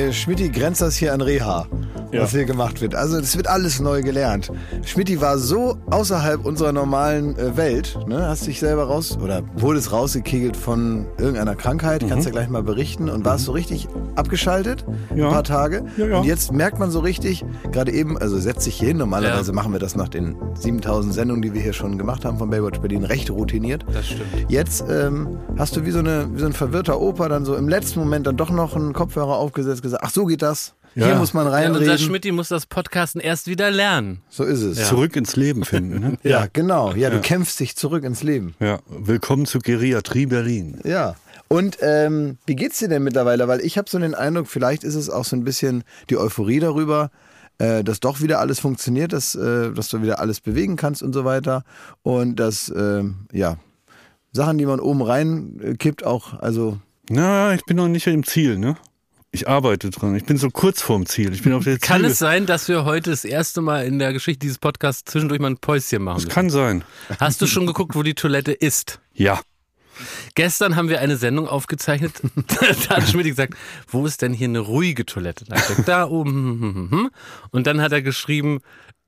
Bei Schmidti grenzt das hier an Reha, Ja. was hier gemacht wird. Also es wird alles neu gelernt. Schmidti war so außerhalb unserer normalen äh, Welt, ne? hast dich selber raus oder wurdest rausgekegelt von irgendeiner Krankheit, kannst ja gleich mal berichten und warst so richtig abgeschaltet, Ja. ein paar Tage. Ja, ja. Und jetzt merkt man so richtig, gerade eben, also setz dich hier hin, normalerweise machen wir das nach den 7000 Sendungen, die wir hier schon gemacht haben von Baywatch Berlin, recht routiniert. Das stimmt. Jetzt ähm, hast du wie so, eine, wie so ein verwirrter Opa dann so im letzten Moment dann doch noch einen Kopfhörer aufgesetzt, gesagt, ach so geht das. Hier Ja. muss man Ja, reinreden. unser Schmidti muss das Podcasten erst wieder lernen. so ist es. Ja, Zurück ins Leben finden. Ne? genau. Ja, du kämpfst dich zurück ins Leben. Ja. Willkommen zu Geriatrie Berlin. Ja. Und ähm, wie geht's dir denn mittlerweile? Weil ich habe so den Eindruck, vielleicht ist es auch so ein bisschen die Euphorie darüber, äh, dass doch wieder alles funktioniert, dass, äh, dass du wieder alles bewegen kannst und so weiter. Und dass, ähm, ja, Sachen, die man oben rein äh, kippt, auch, also Na, ich bin noch nicht im Ziel, ne? Ich arbeite dran. Ich bin so kurz vorm Ziel. Ich bin auf der Kann Ziel. es sein, dass wir heute das erste Mal in der Geschichte dieses Podcasts zwischendurch mal ein Päuschen machen? Das müssen? kann sein. Hast du schon geguckt, wo die Toilette ist? Ja. Gestern haben wir eine Sendung aufgezeichnet. da hat Schmidt gesagt, wo ist denn hier eine ruhige Toilette? Da, gesagt, da oben. Und dann hat er geschrieben,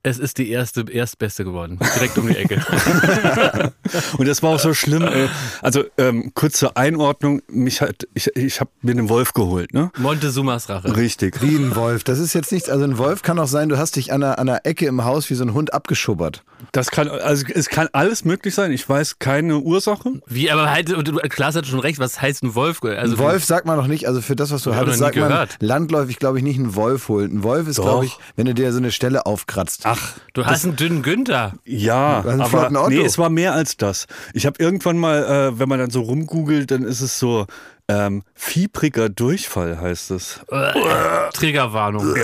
es ist die erste, erstbeste geworden. Direkt um die Ecke. Und das war auch so schlimm. Äh, also ähm, kurz zur Einordnung. Mich hat, ich, ich habe mir einen Wolf geholt, ne? Montezumas Rache. Richtig. wie ein Wolf. Das ist jetzt nichts, also ein Wolf kann auch sein, du hast dich an einer, an einer Ecke im Haus wie so ein Hund abgeschubbert. Das kann, also es kann alles möglich sein. Ich weiß keine Ursache. Wie, aber halt, du- Klaas hat schon recht, was heißt ein Wolf? Also Ein Wolf sagt man noch nicht, also für das, was du hattest, sagt man gehört. landläufig, glaube ich, nicht einen Wolf holen. Ein Wolf ist, glaube ich, wenn du dir so eine Stelle aufkratzt. Ach, Du hast einen dünnen Günther. Ja, einen aber nee, es war mehr als das. Ich habe irgendwann mal, äh, wenn man dann so rumgoogelt, dann ist es so ähm, fiebriger Durchfall heißt es. Triggerwarnung.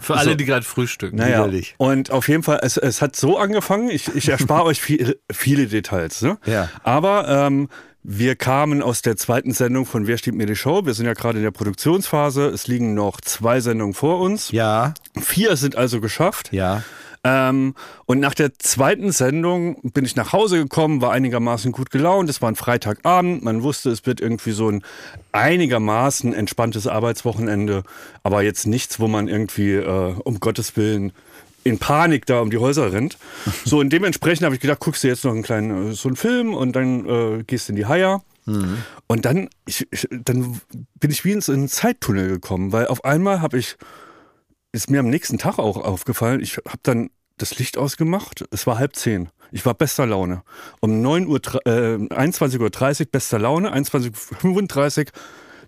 Für alle, die gerade frühstücken. Naja, Widerlich. und auf jeden Fall, es, es hat so angefangen, ich, ich erspare euch viel, viele Details, ne? Ja. Aber ähm, wir kamen aus der zweiten Sendung von Wer steht mir die Show? Wir sind ja gerade in der Produktionsphase. Es liegen noch zwei Sendungen vor uns. Ja, Vier sind also geschafft. ja. Ähm, und nach der zweiten Sendung bin ich nach Hause gekommen, war einigermaßen gut gelaunt. Es war ein Freitagabend. Man wusste, es wird irgendwie so ein einigermaßen entspanntes Arbeitswochenende, aber jetzt nichts, wo man irgendwie äh, um Gottes Willen in Panik da um die Häuser rennt. So und dementsprechend habe ich gedacht, guckst du jetzt noch einen kleinen äh, so einen Film und dann äh, gehst in die Haier. Und dann, ich, ich, dann bin ich wie in einen Zeittunnel gekommen, weil auf einmal habe ich ist mir am nächsten Tag auch aufgefallen. Ich habe dann das Licht ausgemacht. Es war halb zehn. Ich war bester Laune. Um 9 Uhr, äh, 21.30 Uhr bester Laune, 21.35 Uhr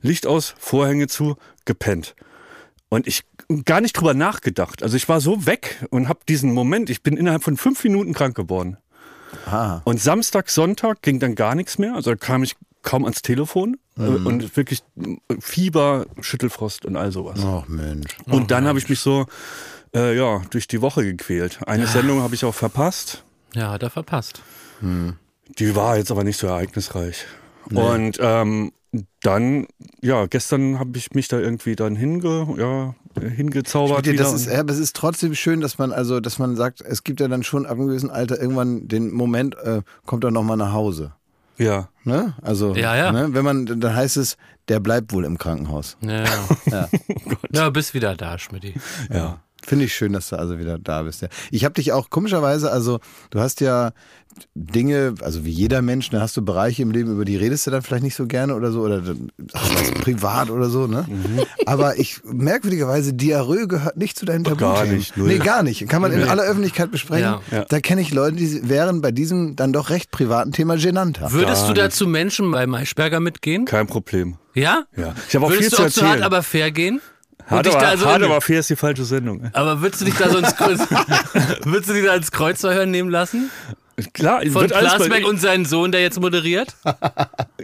Licht aus, Vorhänge zu, gepennt. Und ich gar nicht drüber nachgedacht. Also ich war so weg und habe diesen Moment, ich bin innerhalb von fünf Minuten krank geworden. Ah. Und Samstag, Sonntag ging dann gar nichts mehr. Also da kam ich kaum ans Telefon. äh, Und wirklich Fieber, Schüttelfrost und all sowas. Ach Mensch. Und dann habe ich mich so äh, ja, durch die Woche gequält. Eine Sendung habe ich auch verpasst. Ja, hat er verpasst. Die war jetzt aber nicht so ereignisreich. Und ähm, dann, ja, gestern habe ich mich da irgendwie dann hinge, ja, hingezaubert. Dir, das ist, ja, aber es ist trotzdem schön, dass man also, dass man sagt, es gibt ja dann schon ab einem gewissen Alter irgendwann den Moment, äh, kommt er nochmal nach Hause. ja. Ne? Also, Ja, ja. Ne? wenn man, dann heißt es, der bleibt wohl im Krankenhaus. Ja, ja. Ja. ja bist wieder da, Schmidti. Ja. Finde ich schön, dass du also wieder da bist. Ja. Ich habe dich auch komischerweise, also du hast ja Dinge, also wie jeder Mensch, da hast du Bereiche im Leben, über die redest du dann vielleicht nicht so gerne oder so, oder was privat oder so, ne? Mhm. Aber ich merkwürdigerweise, Diarrhoe gehört nicht zu deinen Gar Tabuthemen. nicht, null. Nee, gar nicht. Kann man in aller Öffentlichkeit besprechen. Ja. Ja. Da kenne ich Leute, die wären bei diesem dann doch recht privaten Thema genannter. Würdest du Gar dazu Menschen bei Maischberger mitgehen? Kein Problem. Ja? Ja. Ich habe auch Würdest viel du zu auch zu hart, erzählen. aber fair gehen? Hart, dich aber, da also hart aber fair ist die falsche Sendung. Aber würdest du dich da so ins Kreuz, würdest du dich da ins Kreuzverhören nehmen lassen? Klar, Von Plasberg und seinen Sohn, der jetzt moderiert?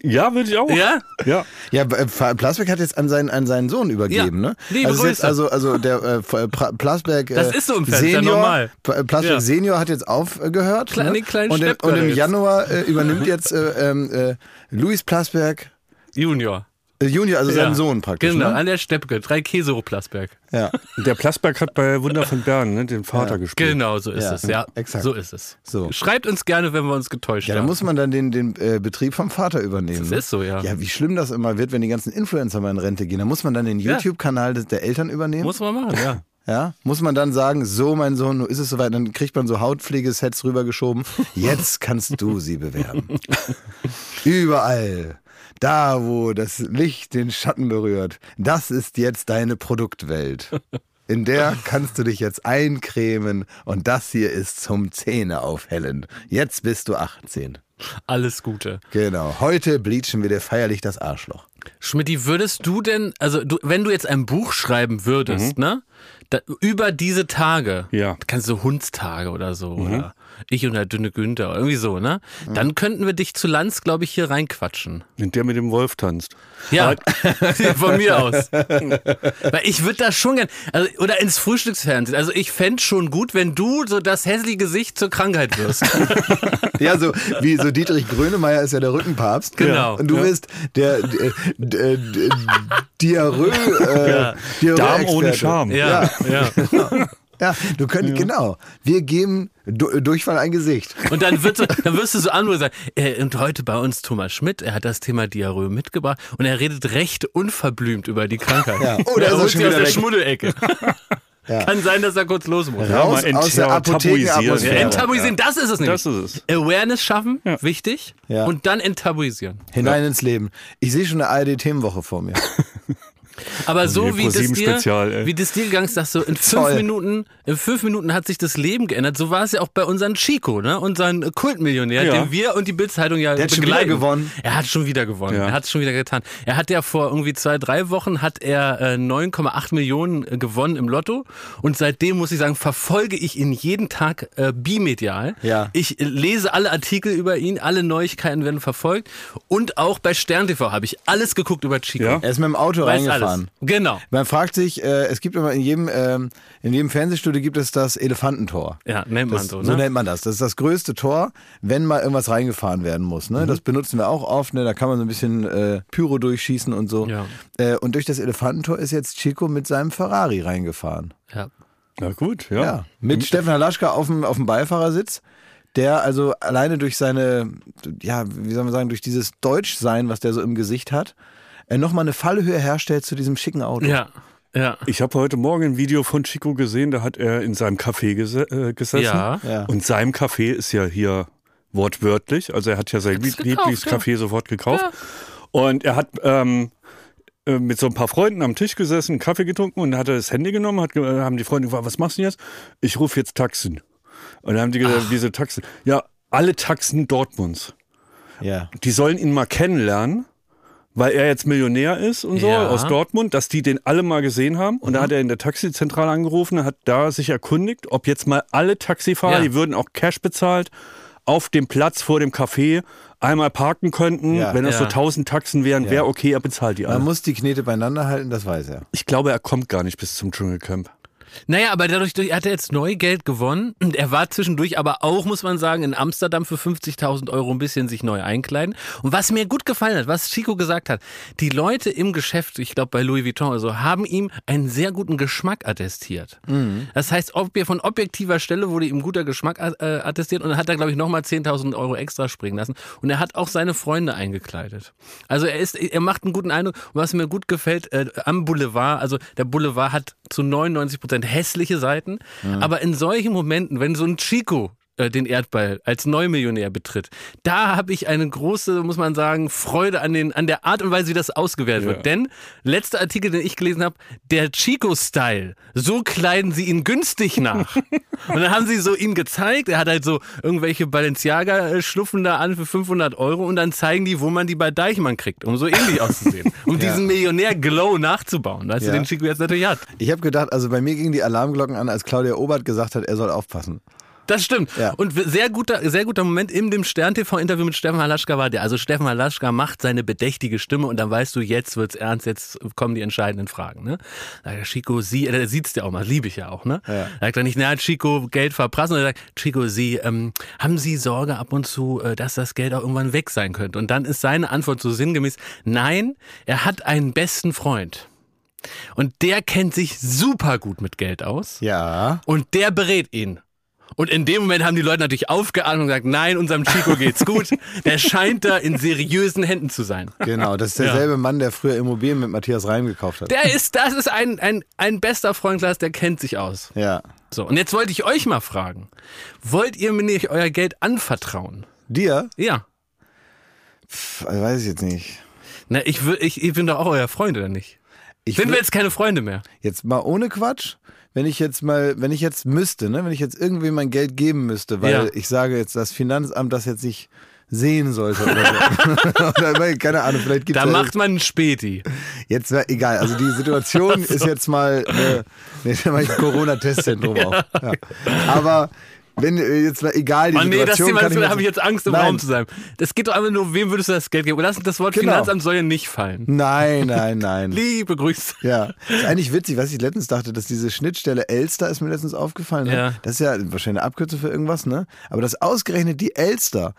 Ja, würde ich auch. Ja? Ja. Ja, äh, Plasberg hat jetzt an seinen, an seinen Sohn übergeben, Ja. ne? Liebe also, ist jetzt, Grüße. also, also der äh, Plasberg äh, Das ist so im Fenster, Senior, normal. P- Plasberg Ja. Senior hat jetzt aufgehört. Kleine- ne? kleinen und, und im jetzt. Januar äh, übernimmt jetzt äh, ähm, äh, Luis Plasberg Junior. Äh, Junior, also Ja. sein Sohn praktisch. Genau, Ne? an der Steppke, drei Käse Plasberg. Ja. Der Plasberg hat bei Wunder von Bern ne, den Vater gespielt. Genau, so ist Ja, es. Ja, exakt. so ist es. So. Schreibt uns gerne, wenn wir uns getäuscht Ja, da haben. muss man dann den, den äh, Betrieb vom Vater übernehmen. Das ne? ist so, ja. Ja, wie schlimm das immer wird, wenn die ganzen Influencer mal in Rente gehen. Da muss man dann den Ja. YouTube-Kanal der Eltern übernehmen. Muss man machen, ja. Ja, muss man dann sagen, so mein Sohn, nun ist es soweit, dann kriegt man so Hautpflegesets rübergeschoben. Jetzt kannst du sie bewerben. Überall. Da, wo das Licht den Schatten berührt. Das ist jetzt deine Produktwelt. In der kannst du dich jetzt eincremen und das hier ist zum Zähne aufhellen. Jetzt bist du 18. Alles Gute. Genau. Heute bleachen wir dir feierlich das Arschloch. Schmidti, würdest du denn, also du, wenn du jetzt ein Buch schreiben würdest, ne? Da, über diese Tage, Ja. kannst du Hundstage oder so, oder ich und der dünne Günther, irgendwie so, ne? Dann könnten wir dich zu Lanz, glaube ich, hier reinquatschen. Und der mit dem Wolf tanzt. Ja, von mir aus. Weil ich würde da schon gern, also, oder ins Frühstücksfernsehen. Also ich fände schon gut, wenn du so das hässliche Gesicht zur Krankheit wirst. Ja, so wie so Dietrich Grönemeyer ist ja der Rückenpapst. Genau. Und du Ja. bist der äh, d- d- Diarrhoe, äh, Ja. Diarrhoe Darm ohne. Charme. Ja, ja. Ja, du könntest, genau. Wir geben du, Durchfall ein Gesicht. Und dann, wird dann wirst du so anrufen sagen, äh, und heute bei uns Thomas Schmidt, er hat das Thema Diarrhoe mitgebracht und er redet recht unverblümt über die Krankheit. Ja. Oh, da ist er holt schon sie aus wieder der weg. Schmuddelecke. Ja. Kann sein, dass er kurz los muss. Ja, Raus mal aus der Apothekenatmosphäre. Ja, enttabuisieren, das ist es nämlich. Das ist es. Awareness schaffen, wichtig. Ja. Und dann enttabuisieren. Hinein ins Leben. Ich sehe schon eine ARD-Themenwoche vor mir. Aber so wie das, dir, ey. wie das dir gegangen ist, dass so in fünf Toll. Minuten, in fünf Minuten hat sich das Leben geändert. So war es ja auch bei unserem Chico, ne? Unseren Kultmillionär, Ja. den wir und die Bildzeitung ja Der hat schon wieder gewonnen. Er hat schon wieder gewonnen. Ja. Er hat es schon wieder getan. Er hat ja vor irgendwie zwei, drei Wochen hat er äh, 9,8 Millionen äh, gewonnen im Lotto. Und seitdem muss ich sagen, verfolge ich ihn jeden Tag äh, bimedial. Ja. Ich äh, lese alle Artikel über ihn, alle Neuigkeiten werden verfolgt. Und auch bei Stern TV habe ich alles geguckt über Chico. Ja. Er ist mit dem Auto Weiß reingefahren. alles. Genau. Man fragt sich, äh, es gibt immer in jedem, ähm, in jedem Fernsehstudio gibt es das Elefantentor. Ja, nennt man Das, so, so ne? nennt man das. Das ist das größte Tor, wenn mal irgendwas reingefahren werden muss. Ne? Das benutzen wir auch oft. Ne? Da kann man so ein bisschen äh, Pyro durchschießen und so. Ja. Äh, und durch das Elefantentor ist jetzt Chico mit seinem Ferrari reingefahren. Ja. Na gut, ja. Ja. Mit Steffen Halaschka auf dem, auf dem Beifahrersitz. Der also alleine durch seine, ja, wie soll man sagen, durch dieses Deutschsein, was der so im Gesicht hat, äh, nochmal eine Fallhöhe herstellt zu diesem schicken Auto. Ja. Ja. Ich habe heute Morgen ein Video von Chico gesehen, da hat er in seinem Café gese äh, gesessen. Ja. Ja. Und sein Café ist ja hier wortwörtlich. Also er hat ja sein Lieblingscafé sofort gekauft. Und er hat ähm, äh, mit so ein paar Freunden am Tisch gesessen, einen Kaffee getrunken und hat er das Handy genommen, hat, äh, haben die Freunde gefragt, was machst du denn jetzt? Ich rufe jetzt Taxen. Und dann haben die gesagt, diese Taxen. Ja, alle Taxen Dortmunds. Ja. Die sollen ihn mal kennenlernen, weil er jetzt Millionär ist und so Ja. Mhm. aus Dortmund, dass die den alle mal gesehen haben. Und da hat er in der Taxizentrale angerufen, hat da sich erkundigt, ob jetzt mal alle Taxifahrer, Ja. die würden auch Cash bezahlt, auf dem Platz vor dem Café einmal parken könnten. Ja. Wenn das so Ja. 1000 Taxen wären, wäre okay, er bezahlt die alle. Man muss die Knete beieinander halten, das weiß er. ich glaube, er kommt gar nicht bis zum Dschungelcamp. Naja, aber dadurch durch- hat er jetzt neu Geld gewonnen. Und Er war zwischendurch aber auch, muss man sagen, in Amsterdam für 50.000 Euro ein bisschen sich neu einkleiden. Und was mir gut gefallen hat, was Chico gesagt hat, die Leute im Geschäft, ich glaube bei Louis Vuitton oder so, haben ihm einen sehr guten Geschmack attestiert. Das heißt, ob von objektiver Stelle wurde ihm guter Geschmack äh, attestiert und dann hat er, glaube ich, nochmal 10.000 Euro extra springen lassen. Und er hat auch seine Freunde eingekleidet. Also er ist, er macht einen guten Eindruck. Und was mir gut gefällt, äh, am Boulevard, also der Boulevard hat zu 99 Prozent hässliche Seiten, aber in solchen Momenten, wenn so ein Chico äh, den Erdball als Neumillionär betritt. Da habe ich eine große, muss man sagen, Freude an, den, an der Art und Weise, wie das ausgewertet Ja. wird. Denn, letzter Artikel, den ich gelesen habe, der Chico-Style, so kleiden sie ihn günstig nach. und dann haben sie so ihn gezeigt, er hat halt so irgendwelche Balenciaga-Schluffen da an für 500 Euro und dann zeigen die, wo man die bei Deichmann kriegt, um so ähnlich auszusehen. Um diesen Millionär-Glow nachzubauen, weißt Ja. du, den Chico jetzt natürlich hat. Ich habe gedacht, also bei mir gingen die Alarmglocken an, als Claudia Obert gesagt hat, er soll aufpassen. Das stimmt. Ja. Und sehr guter, sehr guter Moment in dem Stern-TV-Interview mit Steffen Halaschka war der. Also Steffen Halaschka macht seine bedächtige Stimme und dann weißt du, jetzt wird's ernst, jetzt kommen die entscheidenden Fragen. Ne? Da sagt er, Chico, Sie, er sieht's ja auch mal, liebe ich ja auch. Ne? Ja. Da sagt er nicht, na Chico, Geld verprassen. Und er sagt, Chico, Sie, ähm, haben Sie Sorge ab und zu, äh, dass das Geld auch irgendwann weg sein könnte? Und dann ist seine Antwort so sinngemäß, nein, er hat einen besten Freund. Und der kennt sich super gut mit Geld aus. Ja. Und der berät ihn. Und in dem Moment haben die Leute natürlich aufgeatmet und gesagt, nein, unserem Chico geht's gut. Der scheint da in seriösen Händen zu sein. Genau, das ist derselbe Mann, der früher Immobilien mit Matthias Reim gekauft hat. Der ist, das ist ein, ein, ein bester Freund, Klaas, der kennt sich aus. Ja. So, und jetzt wollte ich euch mal fragen. Wollt ihr mir nicht euer Geld anvertrauen? Dir? Ja. Pff, weiß ich jetzt nicht. Na, ich, ich, ich bin doch auch euer Freund, oder nicht? Ich Sind wir jetzt keine Freunde mehr? Jetzt mal ohne Quatsch. Wenn ich jetzt mal, wenn ich jetzt müsste, ne, wenn ich jetzt irgendwie mein Geld geben müsste, weil Ja. ich sage jetzt, das Finanzamt das jetzt nicht sehen sollte oder so. oder, keine Ahnung, vielleicht gibt Da es macht man einen Späti. jetzt wär, egal. Also die Situation ist jetzt mal, äh, ein Corona-Testzentrum auf. Ja. Aber wenn äh, jetzt mal egal die Oh nee, das Situation, Thema, kann ich da mir habe ich jetzt Angst, im Nein. Raum zu sein. Das geht doch einfach nur, wem würdest du das Geld geben? Und das, das Wort Genau. Finanzamt soll ja nicht fallen. Nein, nein, nein. Liebe Grüße. Ja, ist eigentlich witzig, was ich letztens dachte, dass diese Schnittstelle Elster ist mir letztens aufgefallen. Ne? Ja. Das ist ja wahrscheinlich eine Abkürzung für irgendwas, ne? Aber dass ausgerechnet die Elster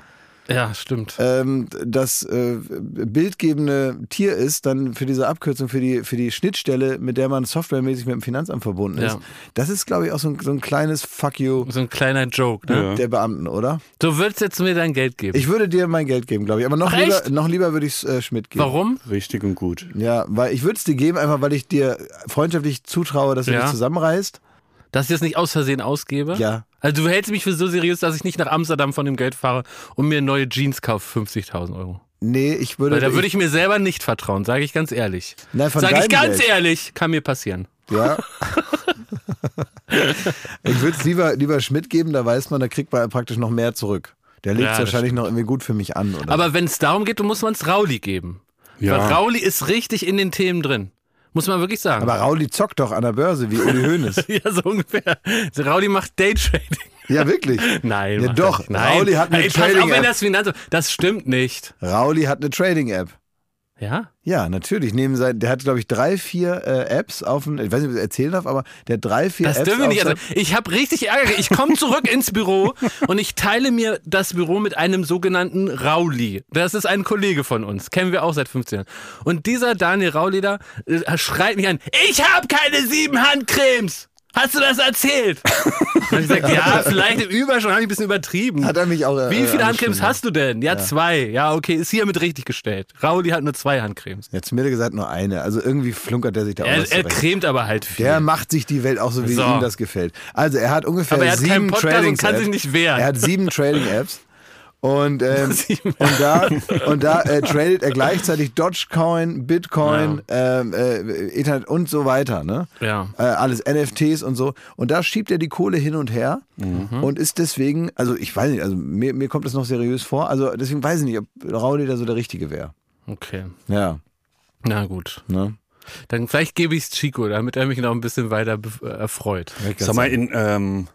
Ja, stimmt. ähm, das äh, bildgebende Tier ist, dann für diese Abkürzung, für die, für die Schnittstelle, mit der man softwaremäßig mit dem Finanzamt verbunden ist. Ja. Das ist, glaube ich, auch so ein, so ein kleines Fuck you So ein kleiner Joke, ne? Der Beamten, oder? Du würdest jetzt mir dein Geld geben. Ich würde dir mein Geld geben, glaube ich. Aber noch Ach, lieber, echt? noch lieber würde ich es äh, Schmidt geben. Warum? Richtig und gut. Ja, weil ich würde es dir geben, einfach weil ich dir freundschaftlich zutraue, dass du Ja. dich zusammenreißt. Dass ich das nicht aus Versehen ausgebe? Ja. Also du hältst mich für so seriös, dass ich nicht nach Amsterdam von dem Geld fahre und mir neue Jeans kaufe, 50.000 Euro. Nee, ich würde. Weil da würde ich mir selber nicht vertrauen, sage ich ganz ehrlich. Nein, von Sage ich ganz Geld. ehrlich, kann mir passieren. Ja. ich würde es lieber, lieber Schmidt geben, da weiß man, da kriegt man praktisch noch mehr zurück. Der legt Ja, es das wahrscheinlich noch irgendwie gut für mich an. Oder? Aber wenn es darum geht, dann muss man es Rauli geben. Ja. Weil Rauli ist richtig in den Themen drin. Muss man wirklich sagen. Aber Rauli zockt doch an der Börse wie Uli Hoeneß. ja, so ungefähr. Rauli macht Daytrading. ja, wirklich. Nein, Ja, doch. Nein. Rauli hat eine Trading-App. das Finanzamt. Das stimmt nicht. Rauli hat eine Trading-App. Ja? Ja, natürlich. Neben sein, der hat, glaube ich, drei, vier äh, Apps auf dem, ich weiß nicht, ob ich das erzählen darf, aber der hat drei, vier Das Apps dürfen wir nicht. Also ich habe richtig Ärger. Ich komme zurück ins Büro und ich teile mir das Büro mit einem sogenannten Rauli. Das ist ein Kollege von uns. Kennen wir auch seit 15 Jahren. Und dieser Daniel Rauli da äh, schreit mich an, ich habe keine sieben Handcremes. Hast du das erzählt? Und hab ich gesagt, ja, vielleicht im Überschwang habe ich ein bisschen übertrieben. Hat er mich auch. äh, Wie viele Handcremes hast du denn? Ja, zwei. Ja, okay, ist hiermit richtig gestellt. Rauli hat nur zwei Handcremes. Jetzt mir gesagt nur eine. Also irgendwie flunkert er sich da auch Er, was er cremt aber halt viel. Der macht sich die Welt auch so, wie So. ihm das gefällt. Also er hat ungefähr Aber er hat sieben keinen Podcast Trading und kann sich nicht wehren. Er hat sieben Trading-Apps. Und, ähm, und da, und da äh, tradet er gleichzeitig Dogecoin, Bitcoin, ähm, äh, Ethernet und so weiter. Ne? Ja. Äh, alles NFTs und so. Und da schiebt er die Kohle hin und her Mhm. und ist deswegen, also ich weiß nicht, also mir, mir kommt das noch seriös vor. Also deswegen weiß ich nicht, ob Rauli da so der Richtige wäre. Okay. Ja. Na gut. Ne? Dann vielleicht gebe ich es Chico, damit er mich noch ein bisschen weiter äh, erfreut. Sag mal, in, ähm,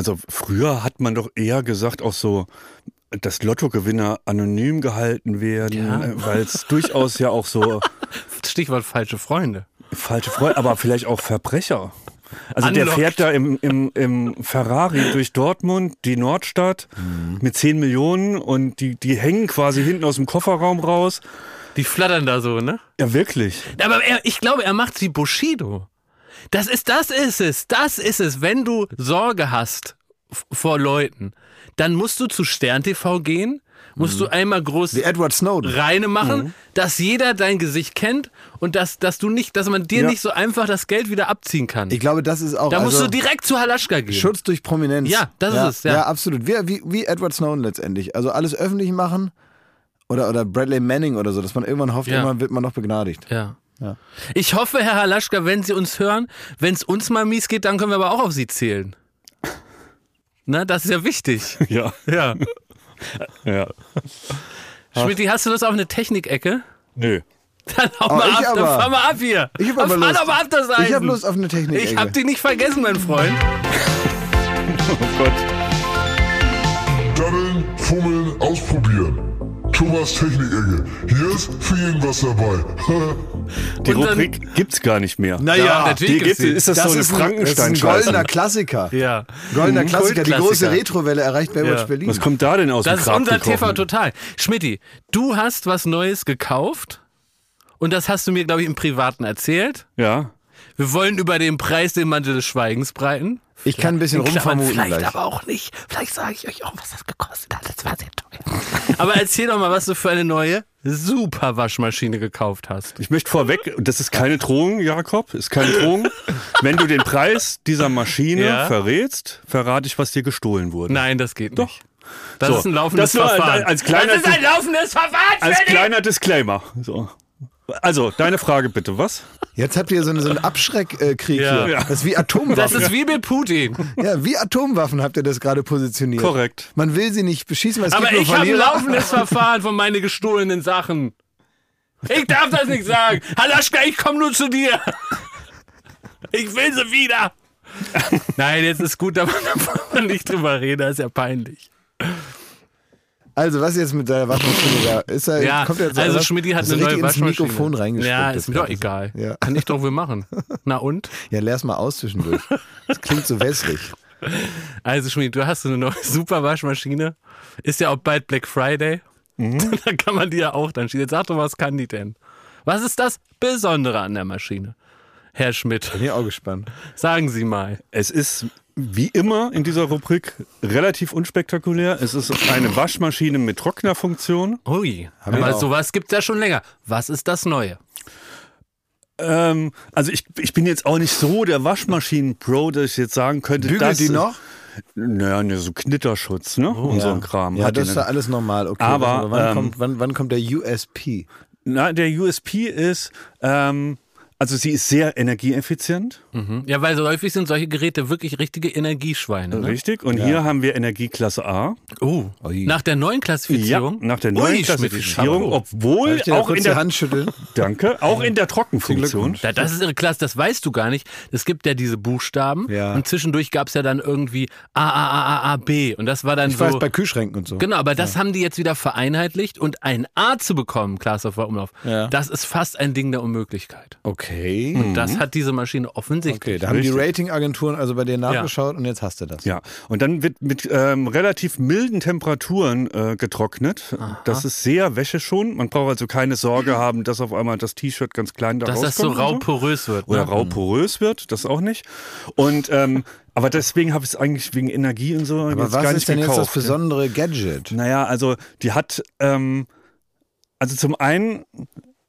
also früher hat man doch eher gesagt, auch so, dass Lottogewinner anonym gehalten werden, Ja. äh, weil es durchaus ja auch so Stichwort falsche Freunde. falsche Freunde, aber vielleicht auch Verbrecher. Also der Unlocked. fährt da im, im, im Ferrari durch Dortmund, die Nordstadt, mit 10 Millionen und die, die hängen quasi hinten aus dem Kofferraum raus. Die flattern da so, ne? Ja, wirklich. Aber er, ich glaube, er macht wie Bushido. Das ist, das ist es, das ist es. Wenn du Sorge hast vor Leuten, dann musst du zu Stern TV gehen, musst du einmal groß Wie Edward Snowden. reine machen, dass jeder dein Gesicht kennt und dass, dass du nicht, dass man dir Ja. nicht so einfach das Geld wieder abziehen kann. Ich glaube, das ist auch. da musst also, du direkt zu Halaschka gehen. Schutz durch Prominenz. Ja, das ist es, ja. Ja, absolut. Wie, wie, wie Edward Snowden letztendlich. Also alles öffentlich machen oder, oder Bradley Manning oder so, dass man irgendwann hofft, Ja. irgendwann wird man noch begnadigt. Ja. Ja. Ich hoffe, Herr Halaschka, wenn Sie uns hören, wenn es uns mal mies geht, dann können wir aber auch auf Sie zählen. Na, das ist ja wichtig. Ja, Ja. ja. Schmidt, hast du Lust auf eine Technikecke? Nö. Dann hau Oh, mal ab, dann aber. fahr mal ab hier. Ich hab Dann aber fahr Lust. doch mal ab das Eisen. Ich habe Lust auf eine Technik. Ich hab dich nicht vergessen, mein Freund. Oh Gott. Daddeln, Fummeln, ausprobieren. Thomas Technik-Ecke. Hier ist für jeden was dabei. Die Und dann- Rubrik gibt's gar nicht mehr. Naja, Ja, Die natürlich die. ist das, so eine ist ein, das ist ein goldener Klassiker. Ja. Goldener Mhm. Klassiker. Die große. Retrowelle erreicht Baywatch Ja. Berlin. Was kommt da denn aus Das dem ist unser gekrochen? TV Total. Schmidti, du hast was Neues gekauft und das hast du mir, glaube ich, im Privaten erzählt. Ja. Wir wollen über den Preis den Mantel des Schweigens breiten. Ich kann ein bisschen rumvermuten Vielleicht gleich. aber auch nicht. Vielleicht sage ich euch auch, was das gekostet hat. Das war sehr teuer. aber erzähl doch mal, was du für eine neue super Waschmaschine gekauft hast. Ich möchte vorweg, das ist keine Drohung, Jakob, ist keine Drohung. Wenn du den Preis dieser Maschine Ja. verrätst, verrate ich, was dir gestohlen wurde. Nein, das geht Doch. nicht. Das So, ist ein laufendes das Verfahren. als kleiner- das ist ein laufendes Verfahren, Als kleiner Disclaimer. So. Also, deine Frage bitte, was? Jetzt habt ihr so, eine, so einen Abschreckkrieg Ja. hier. Das ist wie Das Atomwaffen. ist wie mit Putin. ja, wie Atomwaffen habt ihr das gerade positioniert. Korrekt. Man will sie nicht beschießen, weil es Aber gibt nur ich habe ein laufendes Verfahren von meine gestohlenen Sachen. Ich darf das nicht sagen. Halaschka, ich komme nur zu dir. Ich will sie wieder. Nein, jetzt ist gut, da wir nicht drüber reden, das ist ja peinlich. Also, was jetzt mit der Waschmaschine da? Ist da, Ja, kommt jetzt also Schmidti hat eine neue ins Waschmaschine. Mikrofon reingespuckt. Ja, ist mir doch egal. Ja. Kann ich doch wohl machen. Na und? Ja, leer's mal aus zwischendurch. Das klingt so wässrig. Also Schmidti, du hast so eine neue super Waschmaschine. Ist ja auch bald Black Friday. Mhm. Da kann man die ja auch dann schieben. Jetzt sag doch, was kann die denn? Was ist das Besondere an der Maschine? Herr Schmidt, Bin ich auch gespannt. sagen Sie mal. Es ist wie immer in dieser Rubrik relativ unspektakulär. Es ist eine Waschmaschine mit Trocknerfunktion. Ui, wir aber sowas gibt's ja schon länger. Was ist das Neue? Ähm, also ich, ich bin jetzt auch nicht so der Waschmaschinen-Pro, dass ich jetzt sagen könnte, Bügelt das die noch? Naja, ne, so Knitterschutz, ne? Und so ein Kram. Ja, hat das ist ja alles normal. Okay, Aber, mal, wann, ähm, kommt, wann, wann kommt der USP? Na, der USP ist, ähm, also sie ist sehr energieeffizient, Mhm. Ja, weil so häufig sind solche Geräte wirklich richtige Energieschweine. Ne? richtig. Und hier haben wir Energieklasse A. Oh, nach der neuen Klassifizierung? nach der neuen Ui, Klassifizierung, obwohl auch in der Hand schütteln? Danke, auch in der Trockenfunktion. Da, das ist irre klasse, das weißt du gar nicht. Es gibt ja diese Buchstaben Ja. und zwischendurch gab's ja dann irgendwie A, A, A, A, A, B und das war dann Ich so... weiß, bei Kühlschränken und so. Genau, aber das haben die jetzt wieder vereinheitlicht und ein A zu bekommen, Klaasdorfer Umlauf, Ja. das ist fast ein Ding der Unmöglichkeit. Okay. Und das hat diese Maschine offensichtlich. Okay, da haben die. Ratingagenturen also bei dir nachgeschaut und jetzt hast du das. Ja, und dann wird mit ähm, relativ milden Temperaturen äh, getrocknet. Das ist sehr wäscheschonend. Man braucht also keine Sorge haben, dass auf einmal das T-Shirt ganz klein da Dass das so rauskommt und rau porös wird. Oder ne? rau porös wird, das auch nicht. Und ähm, aber deswegen habe ich es eigentlich wegen Energie und so Aber jetzt was gar ist nicht denn jetzt das besondere Gadget? Naja, also die hat, ähm, also zum einen,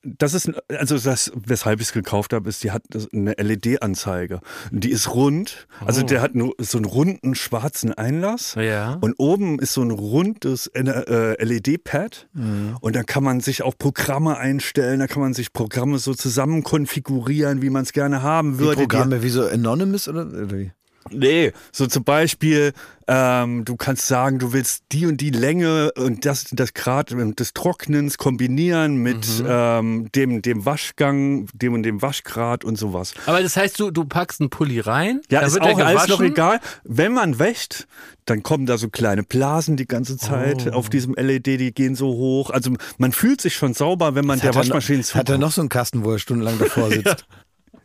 das ist, also das, weshalb ich es gekauft habe, ist, die hat eine LED-Anzeige. Die ist rund, also Oh. der hat nur so einen runden schwarzen Einlass. Ja. Und oben ist so ein rundes äh, LED-Pad Mhm. und da kann man sich auch Programme einstellen, da kann man sich Programme so zusammen konfigurieren, wie man es gerne haben würde. Die- Programme wie so Anonymous oder, oder wie? Nee, so zum Beispiel, ähm, du kannst sagen, du willst die und die Länge und das, das Grad des Trocknens kombinieren mit Mhm. ähm, dem, dem Waschgang, dem und dem Waschgrad und sowas. Aber das heißt, du, du packst einen Pulli rein, Ja, da ist wird auch alles noch egal. Wenn man wäscht, dann kommen da so kleine Blasen die ganze Zeit Oh. auf diesem LED, die gehen so hoch. Also man fühlt sich schon sauber, wenn man der Hat er noch- Waschmaschine Hat er noch so einen Kasten, wo er stundenlang davor sitzt? Ja,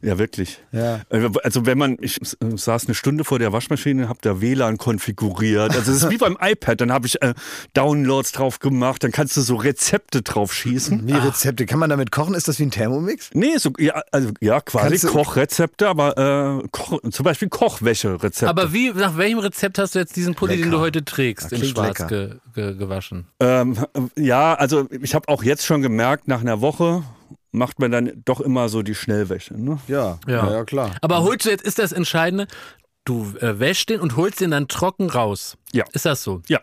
wirklich. Ja. Äh, Also wenn man, ich äh, saß eine Stunde vor der Waschmaschine, habe da WLAN konfiguriert. Also es ist wie beim iPad, dann habe ich äh, Downloads drauf gemacht, dann kannst du so Rezepte drauf schießen. Wie Rezepte? Kann man damit kochen? Ist das wie ein Thermomix? Nee, so, ja, also, ja quasi Kochrezepte, aber äh, Koch, zum Beispiel Kochwäscherezepte. Aber wie, nach welchem Rezept hast du jetzt diesen Pulli, den Lecker. du heute trägst, in schwarz ge, ge, gewaschen? Ähm, ja, also ich habe auch jetzt schon gemerkt, nach einer Woche macht man dann doch immer so die Schnellwäsche. Ne? Ja, Ja. ja, klar. Aber holst du jetzt, ist das Entscheidende, du äh, wäschst den und holst den dann trocken raus. Ja. Ist das so? Ja.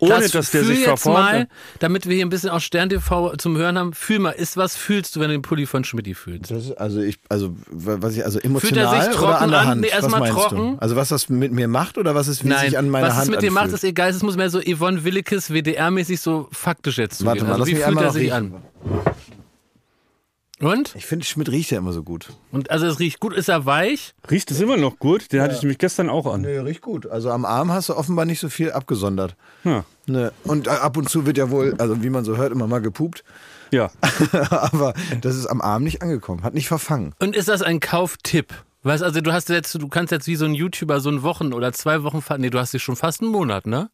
Ohne Klaas, dass der sich jetzt verformt. mal, damit wir hier ein bisschen aus Stern TV zum Hören haben, fühl mal, ist was fühlst du, wenn du den Pulli von Schmidti fühlst? Das ist, also ich, also was ich, also Fühlt er emotional sich oder trocken an der an? Hand? Nee, was erstmal meinst trocken. du? Also was das mit mir macht oder was es wie Nein, sich an meiner was Hand es mit dir macht, anfühlt? ist egal. Es muss mehr so Yvonne Willekes WDR-mäßig so faktisch jetzt zugehen. Warte mal, also lass wie mich fühlt er sich riechen. Und? Ich finde, Schmidt riecht ja immer so gut. Und also es riecht gut, ist er weich? Riecht es immer noch gut? Den hatte ich nämlich gestern auch an. Nee, riecht gut. Also am Arm hast du offenbar nicht so viel abgesondert. Ja. Ne. Und ab und zu wird ja wohl, also wie man so hört, immer mal gepupt. ja. Aber das ist am Arm nicht angekommen, hat nicht verfangen. Und ist das ein Kauftipp? Weißt also du hast jetzt, du kannst jetzt wie so ein YouTuber so ein Wochen oder zwei Wochen nee, du hast dich schon fast einen Monat, ne?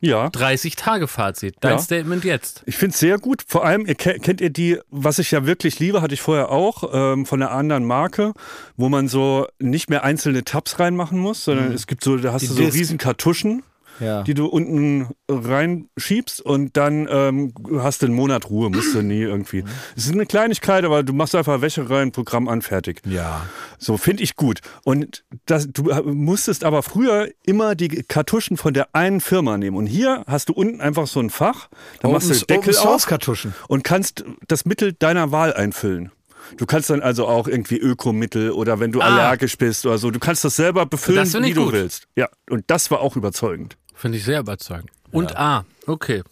Ja. 30 Tage Fazit. Dein Ja. Statement jetzt. Ich finde es sehr gut. Vor allem, ihr ke- kennt ihr die, was ich ja wirklich liebe, hatte ich vorher auch, ähm, von einer anderen Marke, wo man so nicht mehr einzelne Tabs reinmachen muss, sondern es gibt so, da hast Die du so Disc. riesen Kartuschen, Ja. die du unten reinschiebst und dann ähm, hast du einen Monat Ruhe, musst du nie irgendwie. Es ist eine Kleinigkeit, aber du machst einfach Wäsche rein, Programm an, fertig. ja. So finde ich gut. Und das, du musstest aber früher immer die Kartuschen von der einen Firma nehmen. Und hier hast du unten einfach so ein Fach, da machst du den Deckel auf Kartuschen. und kannst das Mittel deiner Wahl einfüllen. Du kannst dann also auch irgendwie Ökomittel oder wenn du Ah. allergisch bist oder so, du kannst das selber befüllen, Das wie ich du gut. willst. Ja, und das war auch überzeugend. Finde ich sehr überzeugend. Und A, okay.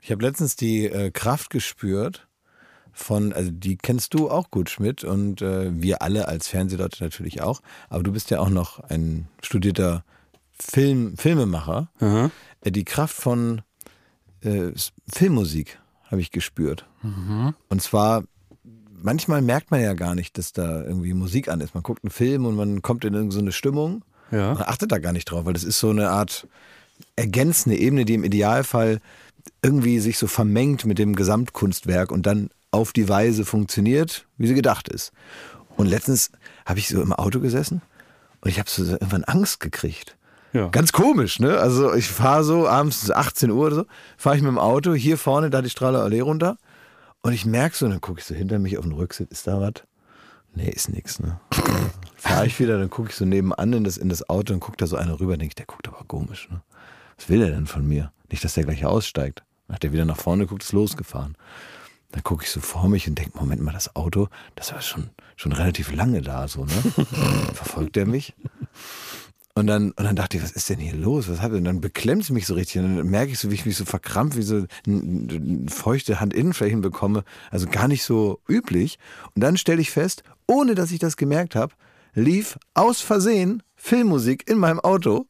Ich habe letztens die äh, Kraft gespürt von, also die kennst du auch gut, Schmidt, und äh, wir alle als Fernsehleute natürlich auch. Aber du bist ja auch noch ein studierter Film, Filmemacher. Aha. Äh, die Kraft von äh, Filmmusik habe ich gespürt. Und zwar, manchmal merkt man ja gar nicht, dass da irgendwie Musik an ist. Man guckt einen Film und man kommt in irgendeine so Stimmung. Ja. Man achtet da gar nicht drauf, weil das ist so eine Art ergänzende Ebene, die im Idealfall irgendwie sich so vermengt mit dem Gesamtkunstwerk und dann auf die Weise funktioniert, wie sie gedacht ist. Und letztens habe ich so im Auto gesessen und ich habe so irgendwann Angst gekriegt. Ja. Ganz komisch, ne? Also ich fahre so abends 18 Uhr oder so, fahre ich mit dem Auto hier vorne da die Strahler Allee runter und ich merke so, dann gucke ich so hinter mich auf den Rücksitz, ist da was? Nee, ist nix, ne? fahre ich wieder, dann gucke ich so nebenan in das, in das Auto und guckt da so einer rüber, denke ich, der guckt aber komisch, ne? Was will er denn von mir? Nicht, dass der gleich aussteigt. Nach der wieder nach vorne guckt, ist losgefahren. Dann gucke ich so vor mich und denke, Moment mal, das Auto, das war schon, schon relativ lange da, so, ne? Verfolgt er mich? Und dann, und dann dachte ich, was ist denn hier los? Was hab ich? Und dann beklemmt es mich so richtig. Und dann merke ich so, wie ich mich so verkrampft, wie so feuchte Handinnenflächen bekomme. Also gar nicht so üblich. Und dann stelle ich fest, ohne dass ich das gemerkt habe, lief aus Versehen Filmmusik in meinem Auto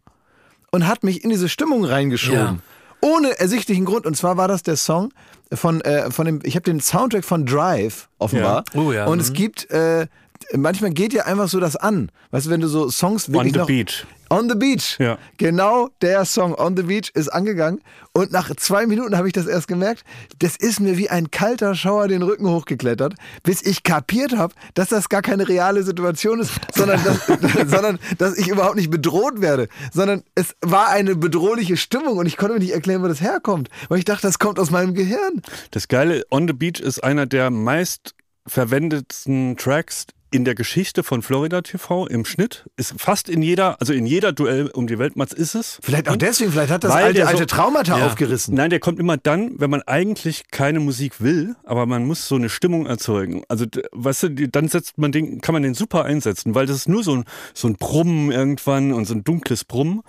und hat mich in diese Stimmung reingeschoben. Ja. Ohne ersichtlichen Grund. Und zwar war das der Song von, äh, von dem, ich habe den Soundtrack von Drive offenbar. Ja. Oh ja, Und es mhm. gibt, äh, manchmal geht ja einfach so das an. Weißt du, wenn du so Songs wirklich On the noch, Beach. On the Beach. Ja. Genau der Song On the Beach ist angegangen. Und nach zwei Minuten habe ich das erst gemerkt. Das ist mir wie ein kalter Schauer den Rücken hochgeklettert, bis ich kapiert habe, dass das gar keine reale Situation ist, sondern dass, sondern dass ich überhaupt nicht bedroht werde. Sondern es war eine bedrohliche Stimmung und ich konnte mir nicht erklären, wo das herkommt. Weil ich dachte, das kommt aus meinem Gehirn. Das Geile, On the Beach ist einer der meist verwendetsten Tracks in der Geschichte von Florida TV im Schnitt. Ist fast in jeder, also in jeder Duell um die Weltmatz ist es. Vielleicht auch deswegen, vielleicht hat das Weil alte, der so- alte Traumata Ja. aufgerissen. Nein, der kommt immer dann, wenn man eigentlich keine Musik will, aber man muss so eine Stimmung erzeugen. Also, weißt du, dann setzt man den, kann man den super einsetzen, weil das ist nur so ein, so ein Brummen irgendwann und so ein dunkles Brummen.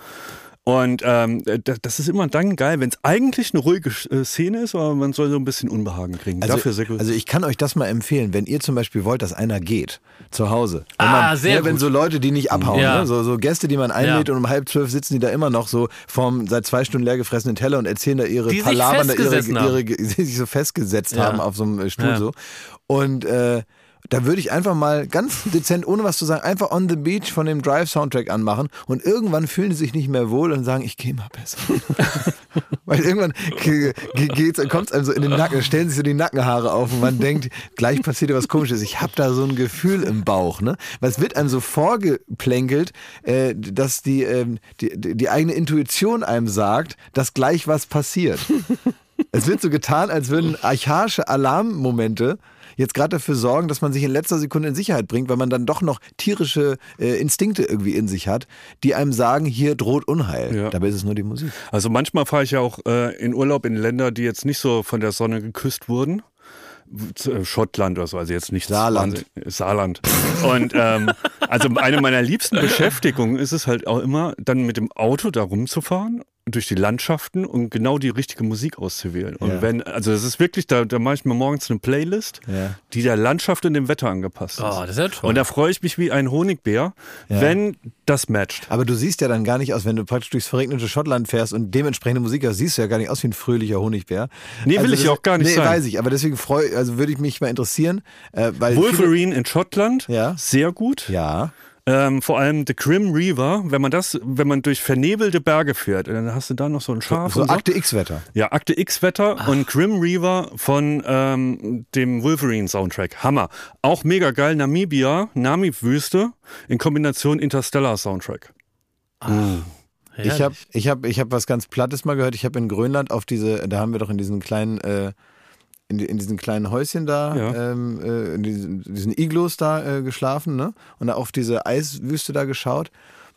Und ähm, da- das ist immer dann geil, wenn es eigentlich eine ruhige äh, Szene ist, aber man soll so ein bisschen Unbehagen kriegen. Dafür sehr gut. Also ich kann euch das mal empfehlen, wenn ihr zum Beispiel wollt, dass einer geht zu Hause. Wenn Ah, man, sehr ne, Wenn gut. so Leute, die nicht abhauen, Ja. ne? so, so Gäste, die man einlädt Ja. und um halb zwölf sitzen die da immer noch so vorm seit zwei Stunden leer gefressenen Teller und erzählen da ihre Die sich Palabern, da ihre, haben. ihre, die sich so festgesetzt Ja. haben auf so einem Stuhl Ja. so. Und äh, da würde ich einfach mal ganz dezent, ohne was zu sagen, einfach On the Beach von dem Drive-Soundtrack anmachen und irgendwann fühlen sie sich nicht mehr wohl und sagen, ich gehe mal besser. Weil irgendwann ge- ge- geht's, kommt's einem so in den Nacken, stellen sich so die Nackenhaare auf und man denkt, gleich passiert was komisches. Ich habe da so ein Gefühl im Bauch, ne? Weil es wird einem so vorgeplänkelt, äh, dass die, die, die die eigene Intuition einem sagt, dass gleich was passiert. Es wird so getan, als würden archaische Alarmmomente jetzt gerade dafür sorgen, dass man sich in letzter Sekunde in Sicherheit bringt, weil man dann doch noch tierische äh, Instinkte irgendwie in sich hat, die einem sagen, hier droht Unheil. Ja. Dabei ist es nur die Musik. Also manchmal fahre ich ja auch äh, in Urlaub in Länder, die jetzt nicht so von der Sonne geküsst wurden. Äh, Schottland oder so, also jetzt nicht Saarland. Saarland. Und ähm, also eine meiner liebsten Beschäftigungen ist es halt auch immer, dann mit dem Auto da rumzufahren durch die Landschaften und genau die richtige Musik auszuwählen. Und Ja. wenn, also es ist wirklich, da, da mache ich mir morgens eine Playlist, Ja. die der Landschaft und dem Wetter angepasst ist. Oh, das ist ja toll. Und da freue ich mich wie ein Honigbär, wenn das matcht. Aber du siehst ja dann gar nicht aus, wenn du praktisch durchs verregnete Schottland fährst und dementsprechende Musik hast, siehst du ja gar nicht aus wie ein fröhlicher Honigbär. Nee, will ich das- ja auch gar nicht nee, sein. weiß ich, aber deswegen freu, also würde ich mich mal interessieren, äh, weil Wolverine in Schottland, Ja. sehr gut. Ja. Ähm, vor allem The Grim Reaver, wenn man das, wenn man durch vernebelte Berge fährt, dann hast du da noch so ein Schaf So so. Akte X-Wetter. Ja, Akte X-Wetter und Grim Reaver von ähm, dem Wolverine-Soundtrack. Hammer. Auch mega geil. Namibia, Namib-Wüste in Kombination Interstellar-Soundtrack. Ich habe ich hab, ich hab was ganz Plattes mal gehört. Ich habe in Grönland auf diese, da haben wir doch in diesen kleinen, äh, in, in diesen kleinen Häuschen da, Ja. ähm, äh, in diesen, diesen Iglos da äh, geschlafen, ne? Und da auf diese Eiswüste da geschaut.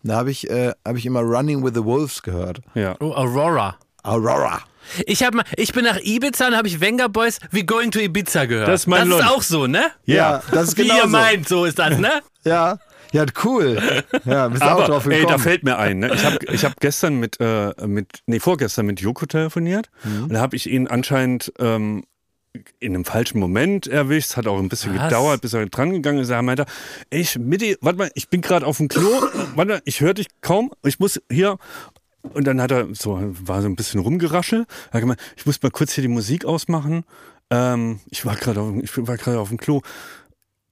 Und da habe ich, äh, hab ich immer Running with the Wolves gehört. Ja. Oh, Aurora. Aurora. Ich, hab mal, ich bin nach Ibiza und habe ich Venga Boys We Going to Ibiza gehört. Das ist mein Das ist auch so, ne? Ja, das ist Wie genau ihr so. meint, so ist das, ne? Ja, ja, cool. Ja, bist du auch Aber, drauf ey, gekommen. da fällt mir ein, ne? ich habe ich hab gestern mit, äh, mit, nee, vorgestern mit Joko telefoniert Mhm. und da habe ich ihn anscheinend ähm, in einem falschen Moment erwischt. Es hat auch ein bisschen Was? gedauert, bis er dran gegangen ist. Er meinte, ich, Midi, warte mal, ich bin gerade auf dem Klo, warte mal, ich höre dich kaum, ich muss hier. Und dann hat er so, war so ein bisschen rumgeraschelt. Er hat gemeint, ich muss mal kurz hier die Musik ausmachen. Ähm, ich war gerade auf, ich war gerade auf dem Klo.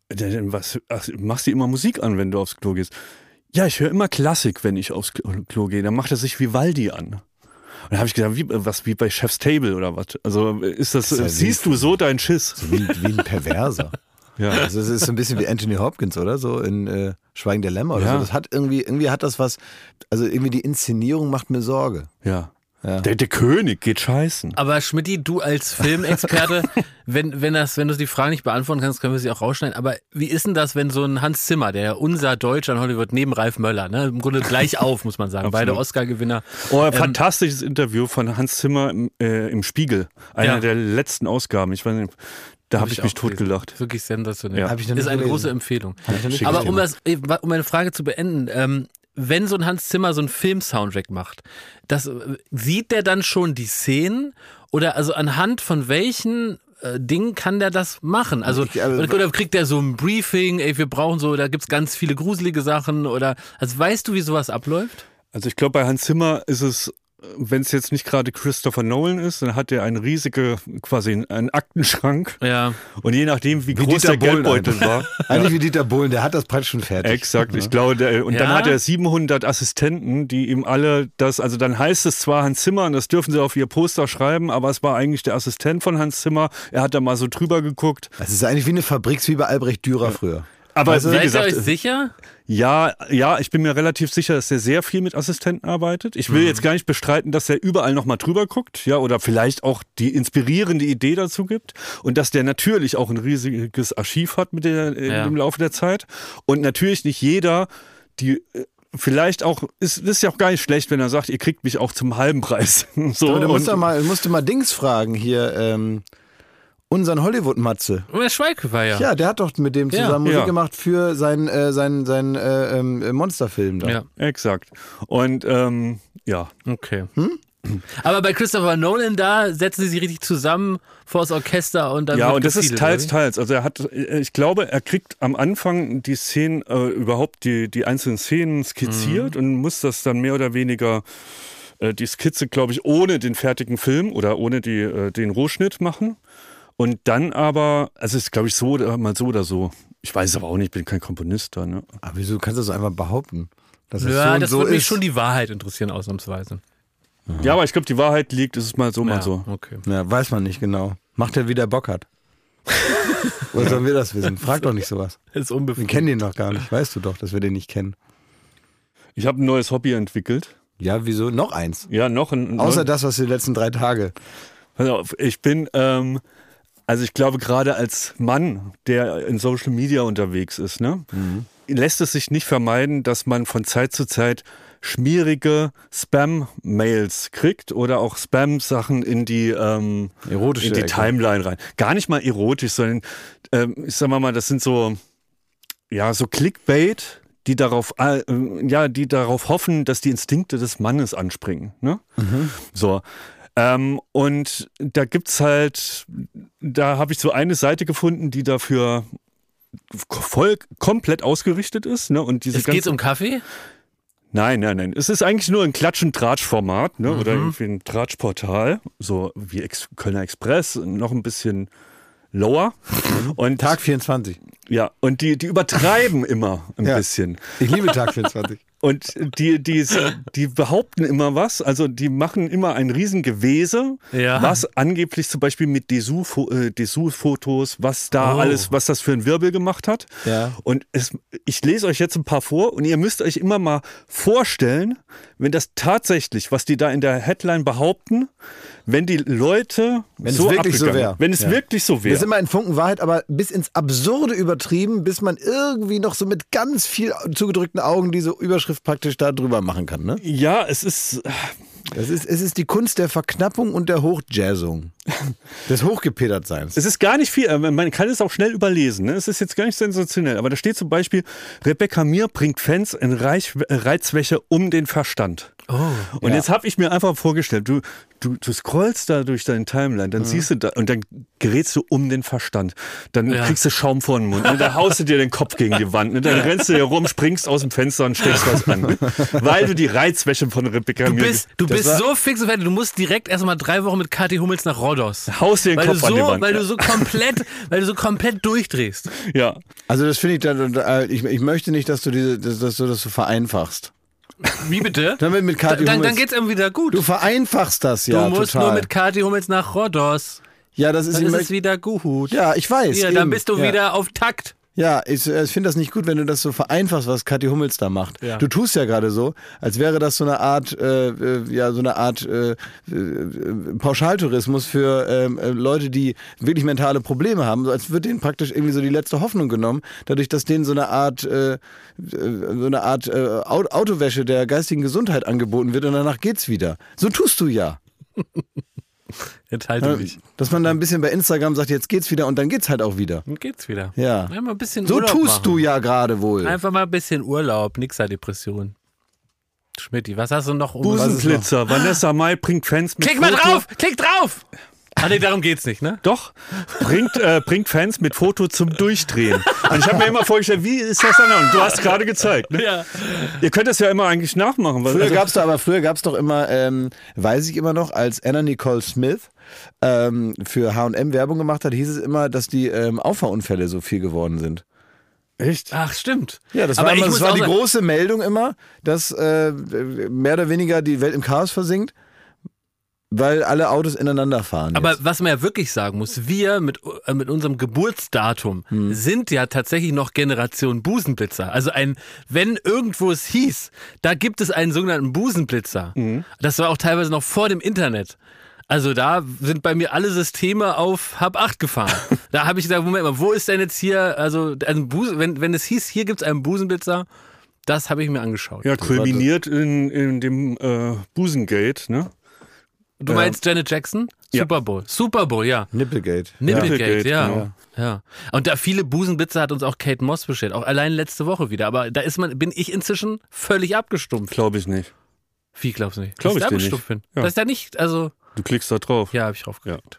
Was, ach, machst du immer Musik an, wenn du aufs Klo gehst? Ja, ich höre immer Klassik, wenn ich aufs Klo- Klo gehe. Dann macht er sich Vivaldi an. Und dann habe ich gedacht, wie, was wie bei Chef's Table oder was? Also ist das, Das ist ja siehst wie- du so deinen Schiss? So wie, wie ein Perverser. Ja. Also es ist so ein bisschen wie Anthony Hopkins, oder? So in äh, Schweigen der Lämmer oder Ja. so. Das hat irgendwie, irgendwie hat das was, also irgendwie die Inszenierung macht mir Sorge. Ja. Ja. Der, der König geht scheißen. Aber Schmidti, du als Filmexperte, wenn, wenn, das, wenn du die Frage nicht beantworten kannst, können wir sie auch rausschneiden. Aber wie ist denn das, wenn so ein Hans Zimmer, der ja unser Deutscher in Hollywood neben Ralf Möller, ne, im Grunde gleich auf, muss man sagen, beide Oscar-Gewinner. Oh, ein fantastisches Interview von Hans Zimmer im, äh, im Spiegel. Einer Ja. der letzten Ausgaben. Ich weiß nicht, da habe ich, mich totgelacht. Wirklich sensationell. Ja. Hab ist nicht eine gelesen. große Empfehlung. Hab Aber um, das, um meine Frage zu beenden, ähm, wenn so ein Hans Zimmer so einen Film-Soundtrack macht, das, äh, sieht der dann schon die Szenen? Oder also anhand von welchen äh, Dingen kann der das machen? Also, Ich- also- oder kriegt der so ein Briefing, ey, wir brauchen so, da gibt's ganz viele gruselige Sachen oder, also weißt du, wie sowas abläuft? Also ich glaube, bei Hans Zimmer ist es, wenn es jetzt nicht gerade Christopher Nolan ist, dann hat er einen riesigen, quasi einen Aktenschrank. Ja. Und je nachdem, wie, Wie groß Dieter der Bohlen Geldbeutel war. Eigentlich wie Dieter Bohlen, der hat das praktisch schon fertig. Exakt, ich glaube, der, und dann Ja? hat er 700 Assistenten, die ihm alle das, also dann heißt es zwar Hans Zimmer und das dürfen sie auf ihr Poster schreiben, aber es war eigentlich der Assistent von Hans Zimmer. Er hat da mal so drüber geguckt. Das ist eigentlich wie eine Fabrik, wie bei Albrecht Dürer früher. Aber Also, wie Seid gesagt, ihr euch sicher? ja, ja, ich bin mir relativ sicher, dass er sehr viel mit Assistenten arbeitet. Ich will Mhm. jetzt gar nicht bestreiten, dass er überall nochmal drüber guckt, ja, oder vielleicht auch die inspirierende Idee dazu gibt und dass der natürlich auch ein riesiges Archiv hat mit der, Ja. im Laufe der Zeit und natürlich nicht jeder, die äh, Vielleicht auch, ist, ist ja auch gar nicht schlecht, wenn er sagt, ihr kriegt mich auch zum halben Preis. So, du musst, doch mal, musst du mal Dings fragen hier, ähm, unseren Hollywood-Matze. Der Schweighöfer, ja. Ja, der hat doch mit dem Ja. zusammen Musik Ja. gemacht für seinen, äh, seinen, seinen äh, ähm, Monsterfilm da. ja. Exakt. Und ähm, ja, Okay. Aber bei Christopher Nolan, da setzen sie sich richtig zusammen vor das Orchester und dann ja, wird und das ist gefiedelt, teils, oder teils. Also er hat, äh, ich glaube, er kriegt am Anfang die Szenen, äh, überhaupt die, die einzelnen Szenen skizziert und muss das dann mehr oder weniger äh, die Skizze, glaube ich, ohne den fertigen Film oder ohne die, äh, den Rohschnitt machen. Und dann aber, also es ist, glaube ich, so oder mal so oder so. Ich weiß es aber auch nicht, ich bin kein Komponist da. Ne? Aber wieso kannst du das einfach behaupten? Dass es Ja, so und das so würde mich ist. schon die Wahrheit interessieren, ausnahmsweise. Ja, aber ich glaube, die Wahrheit liegt, es ist mal so, mal ja, so. Okay. Ja, weiß man nicht genau. Macht er, wie der Bock hat. Woher sollen wir das wissen? Frag doch nicht sowas. Das ist Wir unbefriedigend. kennen den noch gar nicht. Weißt du doch, dass wir den nicht kennen. Ich habe ein neues Hobby entwickelt. Ja, wieso? Noch eins. Ja, noch ein. Außer das, was die letzten drei Tage. Pass auf, ich bin, ähm, also ich glaube gerade als Mann, der in Social Media unterwegs ist, ne, lässt es sich nicht vermeiden, dass man von Zeit zu Zeit schmierige Spam-Mails kriegt oder auch Spam-Sachen in die, ähm, Erotische in die Ecke. Timeline rein. Gar nicht mal erotisch, sondern ähm, ich sag mal mal, das sind so, ja, so Clickbait, die darauf, äh, ja, die darauf hoffen, dass die Instinkte des Mannes anspringen. Ne? So. Ähm, und da gibt's halt, da habe ich so eine Seite gefunden, die dafür voll komplett ausgerichtet ist. Ne? Und diese Es geht um Kaffee? Nein, nein, nein. Es ist eigentlich nur ein Klatsch- und Tratsch-Format ne? Mhm. oder irgendwie ein Tratsch-Portal, so wie Ex Kölner Express, noch ein bisschen lower. Und Tag 24. ja, und die, die übertreiben immer ein Ja. bisschen. Ich liebe Tag 24. Und die, die, die behaupten immer was, also die machen immer ein Riesengewese, Ja. was angeblich zum Beispiel mit Dessous- äh, Dessous-Fotos, was da Oh. alles, was das für ein Wirbel gemacht hat. Ja. Und es, ich lese euch jetzt ein paar vor und ihr müsst euch immer mal vorstellen, wenn das tatsächlich, was die da in der Headline behaupten, wenn die Leute Wenn es so wirklich so abgegangen- wär. Wenn es Ja. wirklich so Das ist wäre. immer ein Funken Wahrheit, aber bis ins Absurde übertrieben, bis man irgendwie noch so mit ganz viel zugedrückten Augen diese Überschrift praktisch da drüber machen kann. Ne? Ja, es ist, Das ist, es ist die Kunst der Verknappung und der Hochjazzung. Des Hochgepetertseins. Es ist gar nicht viel, aber man kann es auch schnell überlesen. Ne? Es ist jetzt gar nicht sensationell. Aber da steht zum Beispiel, Rebecca Mir bringt Fans in Reich, äh, Reizwäsche um den Verstand. Oh. Und Ja. jetzt habe ich mir einfach vorgestellt, du, du, du scrollst da durch deinen Timeline, dann siehst du da und dann gerätst du um den Verstand. Dann Ja. kriegst du Schaum vor den Mund, ne? da haust du dir den Kopf gegen die Wand, ne? dann rennst du hier rum, springst aus dem Fenster und steckst was an. Ne? Weil du die Reizwäsche von Rebecca Du Mir bist, du Das bist war- so fix und fertig. Du musst direkt erstmal drei Wochen mit Kathi Hummels nach Rhodos. haust dir den Weil Kopf du, an die so, Wand. weil du so komplett, weil du so komplett durchdrehst. ja. Also das finde ich dann, äh, ich, ich möchte nicht, dass du diese, dass, dass du das so vereinfachst. Wie bitte? Damit mit Kathi dann, dann Hummels- geht's ihm wieder gut. Du vereinfachst das ja du musst total. nur mit Kathi Hummels nach Rhodos. ja, das ist, Dann ist es wieder gut. ja, ich weiß. Ja, eben. dann bist du ja. wieder auf Takt. Ja, ich, äh, ich finde das nicht gut, wenn du das so vereinfachst, was Kathi Hummels da macht. Ja. Du tust ja gerade so, als wäre das so eine Art, äh, äh, ja, so eine Art äh, äh, Pauschaltourismus für ähm, äh, Leute, die wirklich mentale Probleme haben. Als wird denen praktisch irgendwie so die letzte Hoffnung genommen, dadurch, dass denen so eine Art, äh, so eine Art äh, Au- Autowäsche der geistigen Gesundheit angeboten wird und danach geht's wieder. So tust du ja. Enthalte mich. Dass man da ein bisschen bei Instagram sagt, jetzt geht's wieder und dann geht's halt auch wieder. Dann geht's wieder. Ja. Einmal ein bisschen So Urlaub tust machen. du ja gerade wohl. Einfach mal ein bisschen Urlaub, nix der Depression. Schmidti, was hast du noch? Um Busenblitzer. Vanessa Mai bringt Fans mit Klick mal Foto- drauf! Klick drauf! Ah, nee, darum geht's nicht, ne? Doch, bringt, äh, bringt Fans mit Foto zum Durchdrehen. Und ich habe mir immer vorgestellt, wie ist das dann? Und du hast gerade gezeigt. Ne? Ja. Ihr könnt das ja immer eigentlich nachmachen. Weil, Früher also, gab's da aber früher gab's doch immer, ähm, weiß ich immer noch, als Anna Nicole Smith ähm, für H&M Werbung gemacht hat, hieß es immer, dass die ähm, Auffahrunfälle so viel geworden sind. echt? Ach, stimmt. Ja, das Aber war, immer, das war die sagen- große Meldung immer, dass äh, mehr oder weniger die Welt im Chaos versinkt, weil alle Autos ineinander fahren. Aber jetzt. was man ja wirklich sagen muss, wir mit, äh, mit unserem Geburtsdatum Hm. sind ja tatsächlich noch Generation Busenblitzer. Also ein, wenn irgendwo es hieß, da gibt es einen sogenannten Busenblitzer. Mhm. Das war auch teilweise noch vor dem Internet. Also da sind bei mir alle Systeme auf Hab 8 gefahren. da habe ich gesagt, Moment mal, wo ist denn jetzt hier, also ein Busen, wenn, wenn es hieß, hier gibt es einen Busenblitzer, das habe ich mir angeschaut. Ja, kulminiert in, in dem äh, Busengate, ne? Du meinst Janet Jackson? Ja. Super Bowl. Super Bowl, ja. Nipplegate. Nipplegate, ja. genau. ja. Und da viele Busenblitzer hat uns auch Kate Moss bestellt, auch allein letzte Woche wieder. Aber da ist man, bin ich inzwischen völlig abgestumpft. Glaube ich nicht. Wie glaubst du nicht? Glaub Dass ich dir nicht. abgestumpft bin. Ja. Das ist ja nicht, also, Du klickst da drauf. ja, habe ich drauf geklickt.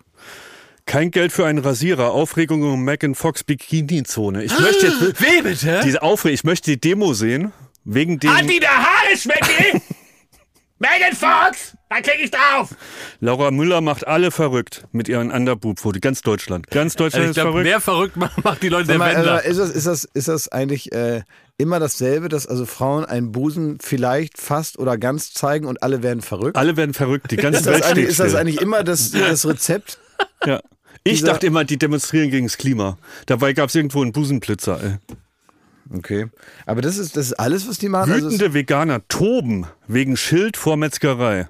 Kein Geld für einen Rasierer. Aufregung um Megan Fox Bikini-Zone. Ich möchte jetzt Wie bitte? diese Aufregung, ich möchte die Demo sehen. Wegen dem. wieder Haare, Schmecki! Megan Fox! Da klicke ich drauf! Laura Müller macht alle verrückt mit ihren Underboob-Foto. Ganz Deutschland. Ganz Deutschland Also ich ist glaube, verrückt. mehr verrückt macht, macht die Leute Sag der mal, Wendler. also ist, das, ist, das, ist das eigentlich äh, immer dasselbe, dass also Frauen einen Busen vielleicht fast oder ganz zeigen und alle werden verrückt? Alle werden verrückt. Die ganze Ist das, Welt eigentlich, steht ist das eigentlich immer das, das Rezept? Ja. Ich dachte immer, die demonstrieren gegen das Klima. Dabei gab es irgendwo einen Busenblitzer. Ey. Okay. Aber das ist, das ist alles, was die machen? Also Wütende Veganer toben wegen Schild vor Metzgerei.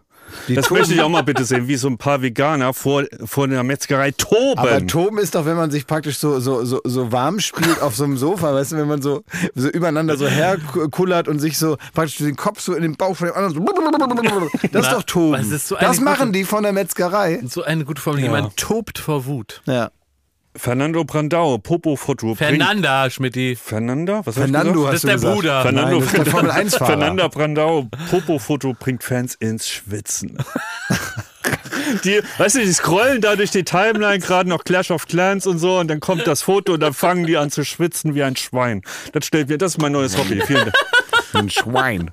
das toben- möchte ich auch mal bitte sehen, wie so ein paar Veganer vor, vor der Metzgerei toben. aber Toben ist doch, wenn man sich praktisch so, so, so, so warm spielt auf so einem Sofa, weißt du, wenn man so, so übereinander so herkullert und sich so praktisch den Kopf so in den Bauch von dem anderen so. Das ist doch Toben. was ist so eine das machen gute- die von der Metzgerei. So eine gute Formel. Jemand tobt vor Wut. Ja. Fernando Brandao, Popo-Foto. bringt- Fernanda, Schmidti. Fernanda? Was hab ich Fernando gesagt? hast Das ist du der. Bruder. Fernando, Nein, das ist der Formel 1 Fahrer. Fernanda Brandao, Popo-Foto bringt Fans ins Schwitzen. Die, weißt du, die scrollen da durch die Timeline, gerade noch Clash of Clans und so, und dann kommt das Foto und dann fangen die an zu schwitzen wie ein Schwein. Das stellt mir, das ist mein neues Hobby. Vielen Dank. Ein Schwein.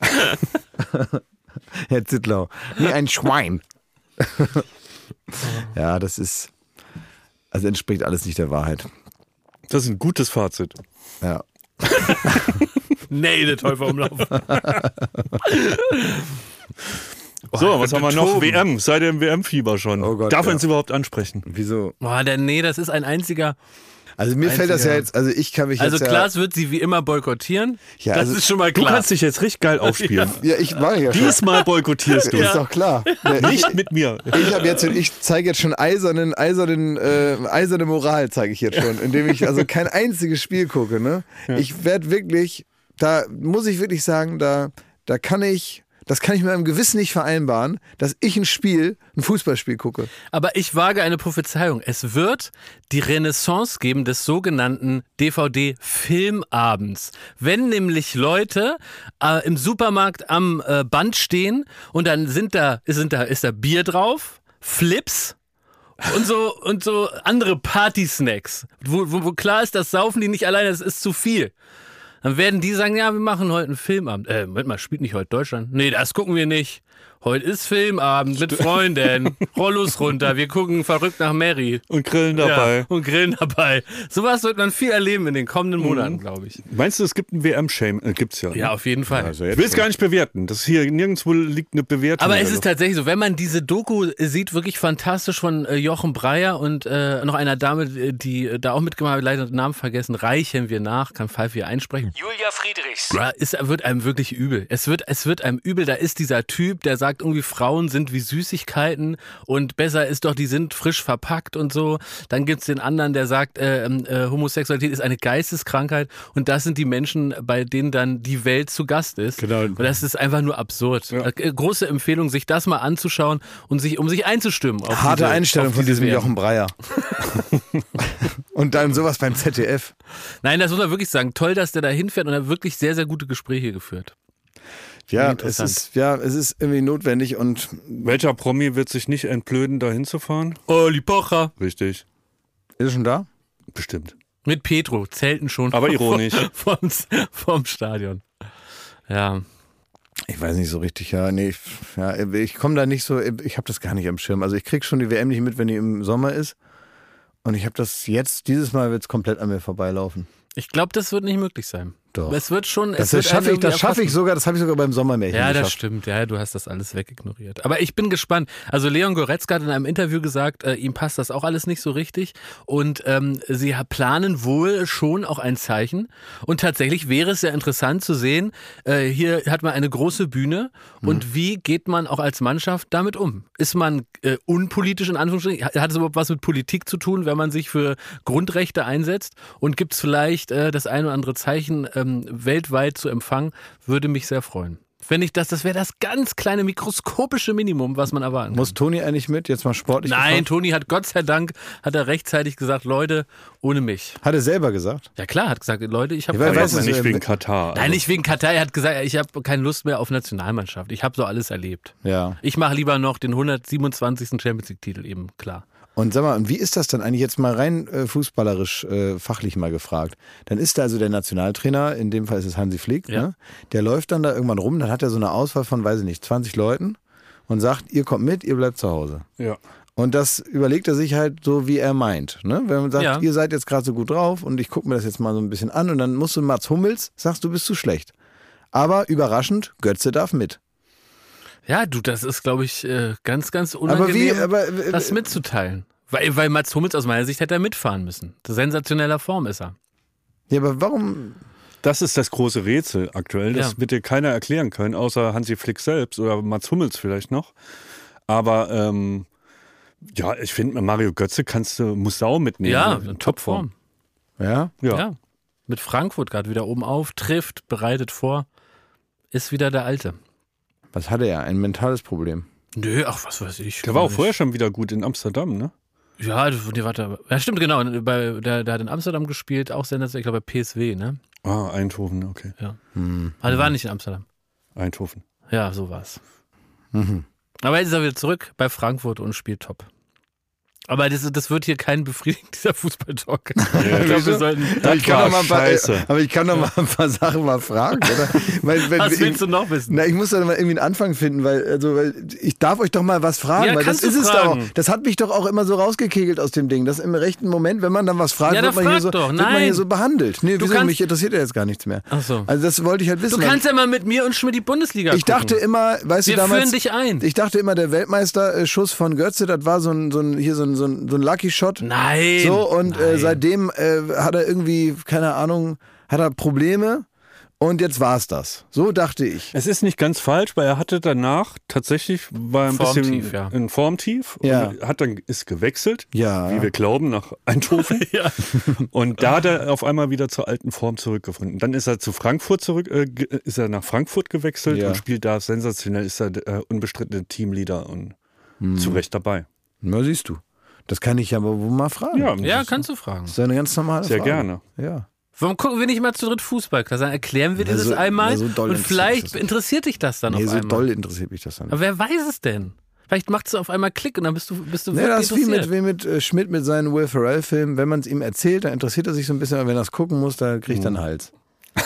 Herr Zittlau. Nee, ein Schwein. ja, das ist. Also entspricht alles nicht der Wahrheit. Das ist ein gutes Fazit. Ja. Nee, der Täuferumlauf. So, was haben wir noch? toben. WM. Seid ihr im WM-Fieber schon? Oh Gott, Darf man ja. es überhaupt ansprechen? Wieso? Boah, der, nee, das ist ein einziger. Also mir fällt das ja jetzt, also ich kann mich Also jetzt Klaas wird sie wie immer boykottieren. Ja, das also ist schon mal Du klar. kannst dich jetzt richtig geil aufspielen. ja. Ja, ich mache ja schon. Diesmal boykottierst du. Ist doch klar. Ja, Nicht mit mir. Ich habe jetzt, ich zeige jetzt schon eisernen, eisernen, äh, eiserne Moral zeige ich jetzt schon, indem ich also kein einziges Spiel gucke. Ne? Ich werde wirklich, da muss ich wirklich sagen, da, da kann ich, das kann ich mit meinem Gewissen nicht vereinbaren, dass ich ein Spiel, ein Fußballspiel gucke. Aber ich wage eine Prophezeiung. Es wird die Renaissance geben des sogenannten DVD-Filmabends. Wenn nämlich Leute äh, im Supermarkt am äh, Band stehen und dann sind da, sind da, ist da Bier drauf, Flips, und so und so andere Party-Snacks, wo, wo, wo klar ist, das saufen die nicht alleine, das ist zu viel. Dann werden die sagen, ja, wir machen heute einen Filmabend. Äh, Moment mal, spielt nicht heute Deutschland? Nee, das gucken wir nicht. Heute ist Filmabend mit Freunden. Rollos runter, wir gucken verrückt nach Mary. Und grillen dabei. Ja, und grillen dabei. Sowas wird man viel erleben in den kommenden Mhm. Monaten, glaube ich. Meinst du, es gibt ein WM-Shame? Äh, gibt's ja. ne? Ja, auf jeden Fall. Also Ich will es gar nicht bewerten. Das hier nirgendwo liegt eine Bewertung. Aber es ist tatsächlich so, wenn man diese Doku sieht, wirklich fantastisch von äh, Jochen Breyer und äh, noch einer Dame, äh, die äh, da auch mitgemacht hat, leider den Namen vergessen, reichen wir nach, kann Pfeiffer hier einsprechen. Julia Friedrichs. Ja, es wird einem wirklich übel. Es wird, es wird einem übel. Da ist dieser Typ, der sagt irgendwie, Frauen sind wie Süßigkeiten und besser ist doch, die sind frisch verpackt und so. Dann gibt's den anderen, der sagt, äh, äh, Homosexualität ist eine Geisteskrankheit und das sind die Menschen, bei denen dann die Welt zu Gast ist. Genau. Und das ist einfach nur absurd. Äh, große Empfehlung, sich das mal anzuschauen und sich, um sich einzustimmen. Auf Harte diese, Einstellung auf von diese diesem WM. Jochen Breyer. Und dann sowas beim ZDF. Nein, das muss man wirklich sagen. Toll, dass der da hinfährt und er hat wirklich sehr, sehr gute Gespräche geführt. Ja, es ist, ja, es ist irgendwie notwendig und Welcher Promi wird sich nicht entblöden, da hinzufahren? Oli Pocher. Richtig. ist es schon da? Bestimmt. Mit Petro, zelten schon. Aber ironisch. vom, vom Stadion. Ja. Ich weiß nicht so richtig, ja. Nee, ich, ja, ich komme da nicht so, ich habe das gar nicht am Schirm. Also ich krieg schon die WM nicht mit, wenn die im Sommer ist. Und ich habe das jetzt, dieses Mal wird es komplett an mir vorbeilaufen. Ich glaube, das wird nicht möglich sein. Doch. Es wird schon. Das, wird das schaffe ich, das schaffe ich sogar, das habe ich sogar beim Sommermärchen Ja, das geschafft. stimmt. Ja, du hast das alles wegignoriert. Aber ich bin gespannt. Also Leon Goretzka hat in einem Interview gesagt, äh, ihm passt das auch alles nicht so richtig. Und ähm, sie planen wohl schon auch ein Zeichen. Und tatsächlich wäre es sehr interessant zu sehen, äh, hier hat man eine große Bühne. Und wie geht man auch als Mannschaft damit um? Ist man äh, unpolitisch in Anführungsstrichen? Hat es überhaupt was mit Politik zu tun, wenn man sich für Grundrechte einsetzt? Und gibt es vielleicht äh, das eine oder andere Zeichen ähm, weltweit zu empfangen? Würde mich sehr freuen. Wenn ich das, das wäre das ganz kleine mikroskopische Minimum, was man erwarten kann. Muss Toni eigentlich mit? Jetzt mal sportlich Nein, gefragt? Toni hat Gott sei Dank, hat er rechtzeitig gesagt, Leute, ohne mich. Hat er selber gesagt. Ja klar, hat gesagt, Leute, ich habe Ja, keine weiß Lust es mehr. nicht wegen Katar. Nein, nicht wegen Katar. Er hat gesagt, ich habe keine Lust mehr auf Nationalmannschaft. Ich habe so alles erlebt. Ja. Ich mache lieber noch den 127. Champions League-Titel eben, klar. Und sag mal, und wie ist das dann eigentlich jetzt mal rein äh, fußballerisch, äh, fachlich mal gefragt? Dann ist da also der Nationaltrainer, in dem Fall ist es Hansi Flick, Ja. ne? der läuft dann da irgendwann rum, dann hat er so eine Auswahl von, weiß ich nicht, 20 Leuten und sagt, ihr kommt mit, ihr bleibt zu Hause. Ja. Und das überlegt er sich halt so, wie er meint. Ne? Wenn man sagt, Ja. ihr seid jetzt gerade so gut drauf und ich gucke mir das jetzt mal so ein bisschen an und dann musst du Mats Hummels, sagst du bist zu schlecht. Aber überraschend, Götze darf mit. Ja, du, das ist, glaube ich, äh, ganz, ganz Aber unangenehm, wie, aber, äh, das mitzuteilen. Weil, weil Mats Hummels aus meiner Sicht hätte er mitfahren müssen. Sensationeller Form ist er. ja, aber warum, Das ist das große Rätsel aktuell. Das Ja. wird dir keiner erklären können, außer Hansi Flick selbst oder Mats Hummels vielleicht noch. Aber ähm, ja, ich finde, Mario Götze kannst du, musst du auch mitnehmen. Ja, In in Topform. ja? Ja. Ja. Mit Frankfurt gerade wieder oben auf, trifft, bereitet vor. Ist wieder der Alte. Was hatte er? Ein mentales Problem. Nö, ach, was weiß ich. Der war auch vorher schon wieder gut in Amsterdam, ne? Ja, nee, warte. Ja, stimmt, genau. Bei, der, der hat in Amsterdam gespielt, auch sensationell, ich glaube bei PSW, ne? Ah, Eindhoven, okay. Ja. Also war nicht in Amsterdam. Eindhoven. Ja, so war's. Aber jetzt ist er wieder zurück bei Frankfurt und spielt top. Aber das, das wird hier kein befriedigend, dieser Fußballtalk. ich glaube, wir sollten. Aber ich, kann mal ein paar, scheiße. aber ich kann doch mal ein paar Sachen mal fragen, oder? weil, wenn, Was willst du noch wissen? Na, ich muss da mal irgendwie einen Anfang finden, weil, also, weil ich darf euch doch mal was fragen, Ja, weil das du ist es doch. Das hat mich doch auch immer so rausgekegelt aus dem Ding. Das im rechten Moment, wenn man dann was fragt, Ja, wird, man hier, so, frag doch. wird man hier so behandelt. Nee, wieso? kannst- mich interessiert ja jetzt gar nichts mehr. Ach so. Also das wollte ich halt wissen. Du kannst ja mal mit mir und Schmidt die Bundesliga ich dachte immer, weißt Wir du damals, führen dich ein. ich dachte immer, der Weltmeisterschuss von Götze, das war so ein, so ein hier so ein, so ein, so ein Lucky Shot. Nein. So, und äh, Nein. seitdem äh, hat er irgendwie, keine Ahnung, hat er Probleme und jetzt war's das. So dachte ich. Es ist nicht ganz falsch, weil er hatte danach tatsächlich war ein bisschen Formtief, ja. in Formtief Ja. und hat dann ist gewechselt, Ja. wie wir glauben, nach Eindhoven. Ja. Und da hat er auf einmal wieder zur alten Form zurückgefunden. Dann ist er zu Frankfurt zurück, äh, ist er nach Frankfurt gewechselt Ja. und spielt da sensationell, ist er äh, unbestrittene Teamleader und Hm. zu Recht dabei. Na, siehst du. Das kann ich aber wohl mal fragen. Ja, Ja, kannst du fragen. Das ist ja eine ganz normale Sehr Frage. gerne. Ja. Warum gucken wir nicht mal zu dritt Fußball? Dann erklären wir dir Na, das so- einmal so doll und vielleicht das nicht. interessiert dich das dann Nee, auf so einmal. doll interessiert mich das dann. Aber wer weiß es denn? Vielleicht macht es auf einmal Klick und dann bist du, bist du Nee, wirklich das ist wie mit, wie mit äh, Schmidt mit seinen Will Ferrell-Filmen. Wenn man es ihm erzählt, dann interessiert er sich so ein bisschen, aber wenn er es gucken muss, da kriegt er einen Hals.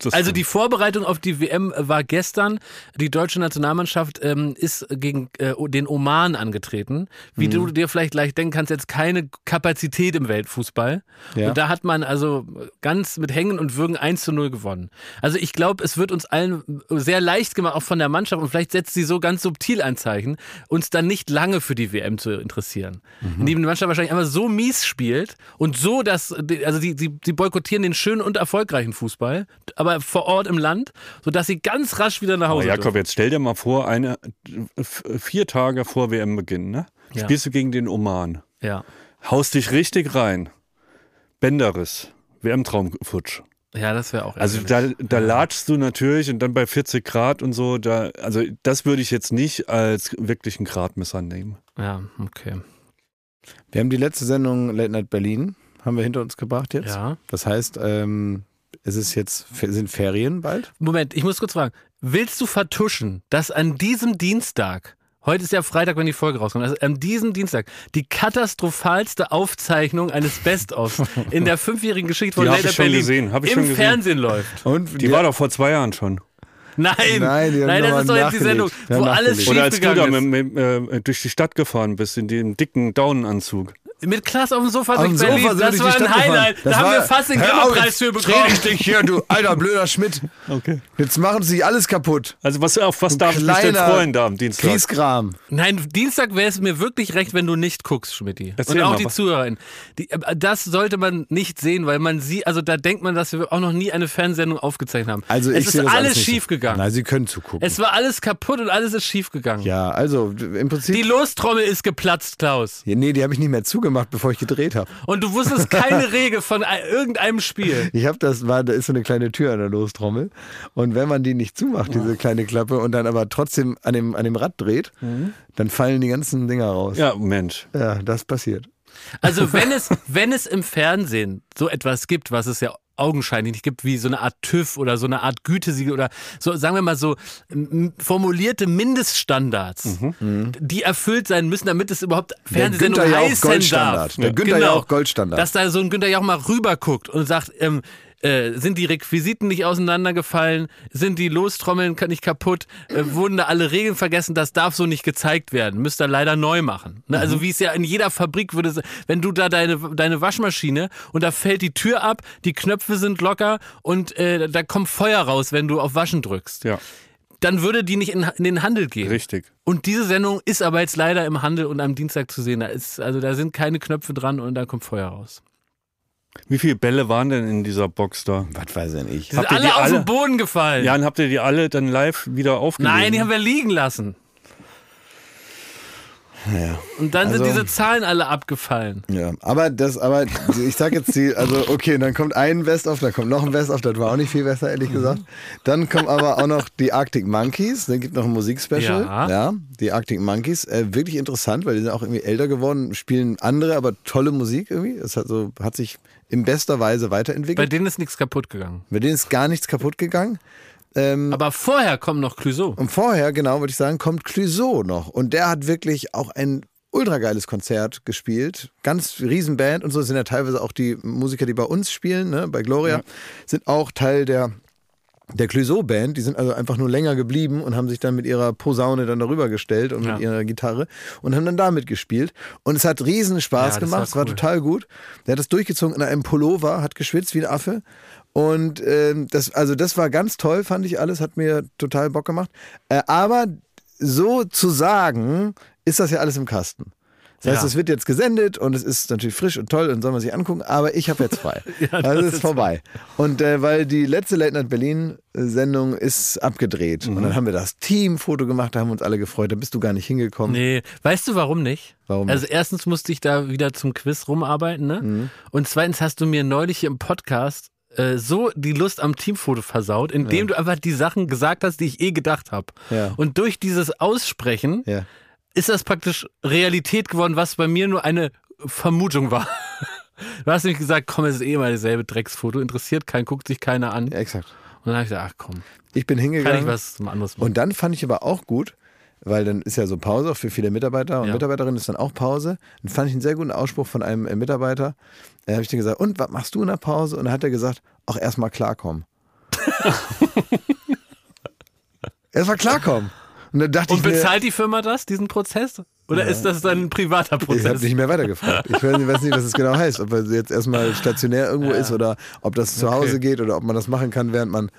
Das Also die Vorbereitung auf die WM war gestern. Die deutsche Nationalmannschaft ähm, ist gegen äh, den Oman angetreten. Wie Mhm. du dir vielleicht gleich denken kannst, jetzt keine Kapazität im Weltfußball. Ja. Und da hat man also ganz mit Hängen und Würgen 1 zu 0 gewonnen. Also ich glaube, es wird uns allen sehr leicht gemacht, auch von der Mannschaft. Und vielleicht setzt sie so ganz subtil ein Zeichen, uns dann nicht lange für die WM zu interessieren. Mhm. Indem die Mannschaft wahrscheinlich einfach so mies spielt und so, dass, also die, die, die boykottieren den schönen und erfolgreichen Fußball, aber vor Ort im Land, sodass sie ganz rasch wieder nach Aber Hause Jakob, dürfen. jetzt stell dir mal vor, eine, vier Tage vor WM-Beginn, ne? Ja. Spielst du gegen den Oman. Ja. Haust dich richtig rein. Bänderriss. WM-Traumfutsch. ja, das wäre auch Also da, da latschst du natürlich und dann bei 40 Grad und so, da, also das würde ich jetzt nicht als wirklichen Gradmesser nehmen. Ja, okay. Wir haben die letzte Sendung Late Night Berlin, haben wir hinter uns gebracht jetzt. Ja. Das heißt, ähm, es ist jetzt, sind Ferien bald? Moment, ich muss kurz fragen. Willst du vertuschen, dass an diesem Dienstag, heute ist ja Freitag, wenn die Folge rauskommt, also an diesem Dienstag die katastrophalste Aufzeichnung eines Best-ofs in der fünfjährigen Geschichte von Die hab Late ich schon Berlin gesehen, im schon gesehen. Fernsehen läuft? Und Die war doch vor zwei Jahren schon. Nein, Nein, Nein, das ist doch jetzt die Sendung, wo alles nachgelegt. Oder als du da mit, ist. mit, äh, durch die Stadt gefahren bist, in dem dicken Daunenanzug. Mit Klaas auf dem Sofa Auf durch Berlin, Sofa das war ein. Highlight. Das Da haben war- wir fast den Hör auf, Grimme-Preis für bekommen. dreh ich dich hier, du alter blöder Schmidt. Okay. Jetzt machen sie alles kaputt. Also was, auf was darf ich mich denn freuen da am Dienstag? Kieskram. Nein, Dienstag wäre es mir wirklich recht, wenn du nicht guckst, Schmidti. Erzähl Und auch mal, die Zuhörerin. Die, äh, das sollte man nicht sehen, weil man sieht, also da denkt man, dass wir auch noch nie eine Fernsehsendung aufgezeichnet haben. Also es ich ist sehe das alles nicht so. schief gegangen. Nein, sie können zugucken. Es war alles kaputt und alles ist schief gegangen. ja, also im Prinzip. Die Lostrommel ist geplatzt, Klaus. Ja, nee, die habe ich nicht mehr zugemacht, bevor ich gedreht habe. Und du wusstest keine Regel von ein- irgendeinem Spiel. Ich habe das, war, da ist so eine kleine Tür an der Lostrommel. Und wenn man die nicht zumacht, diese kleine Klappe, und dann aber trotzdem an dem, an dem Rad dreht, dann fallen die ganzen Dinger raus. Ja, Mensch. ja das passiert. Also wenn es, wenn es im Fernsehen so etwas gibt, was es ja augenscheinlich nicht gibt, wie so eine Art TÜV oder so eine Art Gütesiegel oder so, sagen wir mal so, formulierte Mindeststandards, die erfüllt sein müssen, damit es überhaupt Fernsehsendung heißen Goldstandard. darf. Der Günther Jauch Goldstandard. Dass da so ein Günther Jauch mal rüberguckt und sagt, ähm, äh, sind die Requisiten nicht auseinandergefallen? Sind die Lostrommeln nicht kaputt? Äh, wurden da alle Regeln vergessen? Das darf so nicht gezeigt werden. Müsst ihr leider neu machen. Ne? Also wie es ja in jeder Fabrik würde, wenn du da deine, deine Waschmaschine und da fällt die Tür ab, die Knöpfe sind locker und äh, da kommt Feuer raus, wenn du auf Waschen drückst. Ja, Dann würde die nicht in, in den Handel gehen. richtig. Und diese Sendung ist aber jetzt leider im Handel und am Dienstag zu sehen. Da ist, also da sind keine Knöpfe dran und da kommt Feuer raus. Wie viele Bälle waren denn in dieser Box da? Was weiß denn ich. Die sind Habt ihr alle die auf alle? den Boden gefallen. Ja, und habt ihr die alle dann live wieder aufgelegt? Nein, die haben wir liegen lassen. Ja. Und dann Also- sind diese Zahlen alle abgefallen. Ja, aber das, aber ich sag jetzt die, also okay, dann kommt ein Best-of, dann kommt noch ein Best-of, das war auch nicht viel besser, ehrlich gesagt. Dann kommen aber auch noch die Arctic Monkeys, dann gibt noch ein Musikspecial. Ja. ja die Arctic Monkeys, äh, wirklich interessant, weil die sind auch irgendwie älter geworden, spielen andere, aber tolle Musik irgendwie. Es hat so, hat sich in bester Weise Bei weiterentwickelt. denen ist nichts kaputt gegangen. Bei denen ist gar nichts kaputt gegangen. Ähm, Aber vorher kommen noch Clouseau. und vorher, genau, würde ich sagen, kommt Clouseau noch. Und der hat wirklich auch ein ultra geiles Konzert gespielt. Ganz Riesenband und so sind ja teilweise auch die Musiker, die bei uns spielen, ne, bei Gloria, sind auch Teil der, der Clouseau-Band. Die sind also einfach nur länger geblieben und haben sich dann mit ihrer Posaune dann darüber gestellt und Ja. mit ihrer Gitarre und haben dann damit gespielt. Und es hat riesen Spaß Ja, gemacht. war Es war cool. total gut. Der hat das durchgezogen in einem Pullover, hat geschwitzt wie ein Affe. Und ähm, das, also das war ganz toll, fand ich alles, hat mir total Bock gemacht. Äh, aber so zu sagen, ist das ja alles im Kasten. Das heißt, Ja. es wird jetzt gesendet und es ist natürlich frisch und toll und soll man sich angucken, aber ich habe jetzt frei. Ja, also das es ist vorbei. Und äh, weil die letzte Late Night Berlin äh, Sendung ist abgedreht Mhm. und dann haben wir das Teamfoto gemacht, da haben wir uns alle gefreut, da bist du gar nicht hingekommen. Nee, weißt du warum nicht? Warum Also erstens musste ich da wieder zum Quiz rumarbeiten, ne? Mhm. Und zweitens hast du mir neulich im Podcast äh, so die Lust am Teamfoto versaut, indem du einfach die Sachen gesagt hast, die ich eh gedacht habe. Ja. Und durch dieses Aussprechen Ja. Ist das praktisch Realität geworden, was bei mir nur eine Vermutung war. Du hast nämlich gesagt, komm, es ist eh mal dasselbe Drecksfoto, interessiert keinen, guckt sich keiner an. ja, exakt. Und dann habe ich gedacht, ach komm, Ich bin kann hingegangen. ich was anderes machen. Und dann fand ich aber auch gut, weil dann ist ja so Pause auch für viele Mitarbeiter und Ja. Mitarbeiterinnen ist dann auch Pause. Dann fand ich einen sehr guten Ausspruch von einem äh, Mitarbeiter. Da habe ich dann gesagt, und was machst du in der Pause? Und dann hat er gesagt, auch erstmal klarkommen. erstmal klarkommen. Und dann dachte Und ich mir, bezahlt die Firma das, diesen Prozess? Oder ist das dann ein privater ich habe Prozess? nicht mehr weitergefragt. Ich weiß nicht, was es genau heißt. Ob er jetzt erstmal stationär irgendwo ist oder ob das zu Hause geht oder ob man das machen kann, während man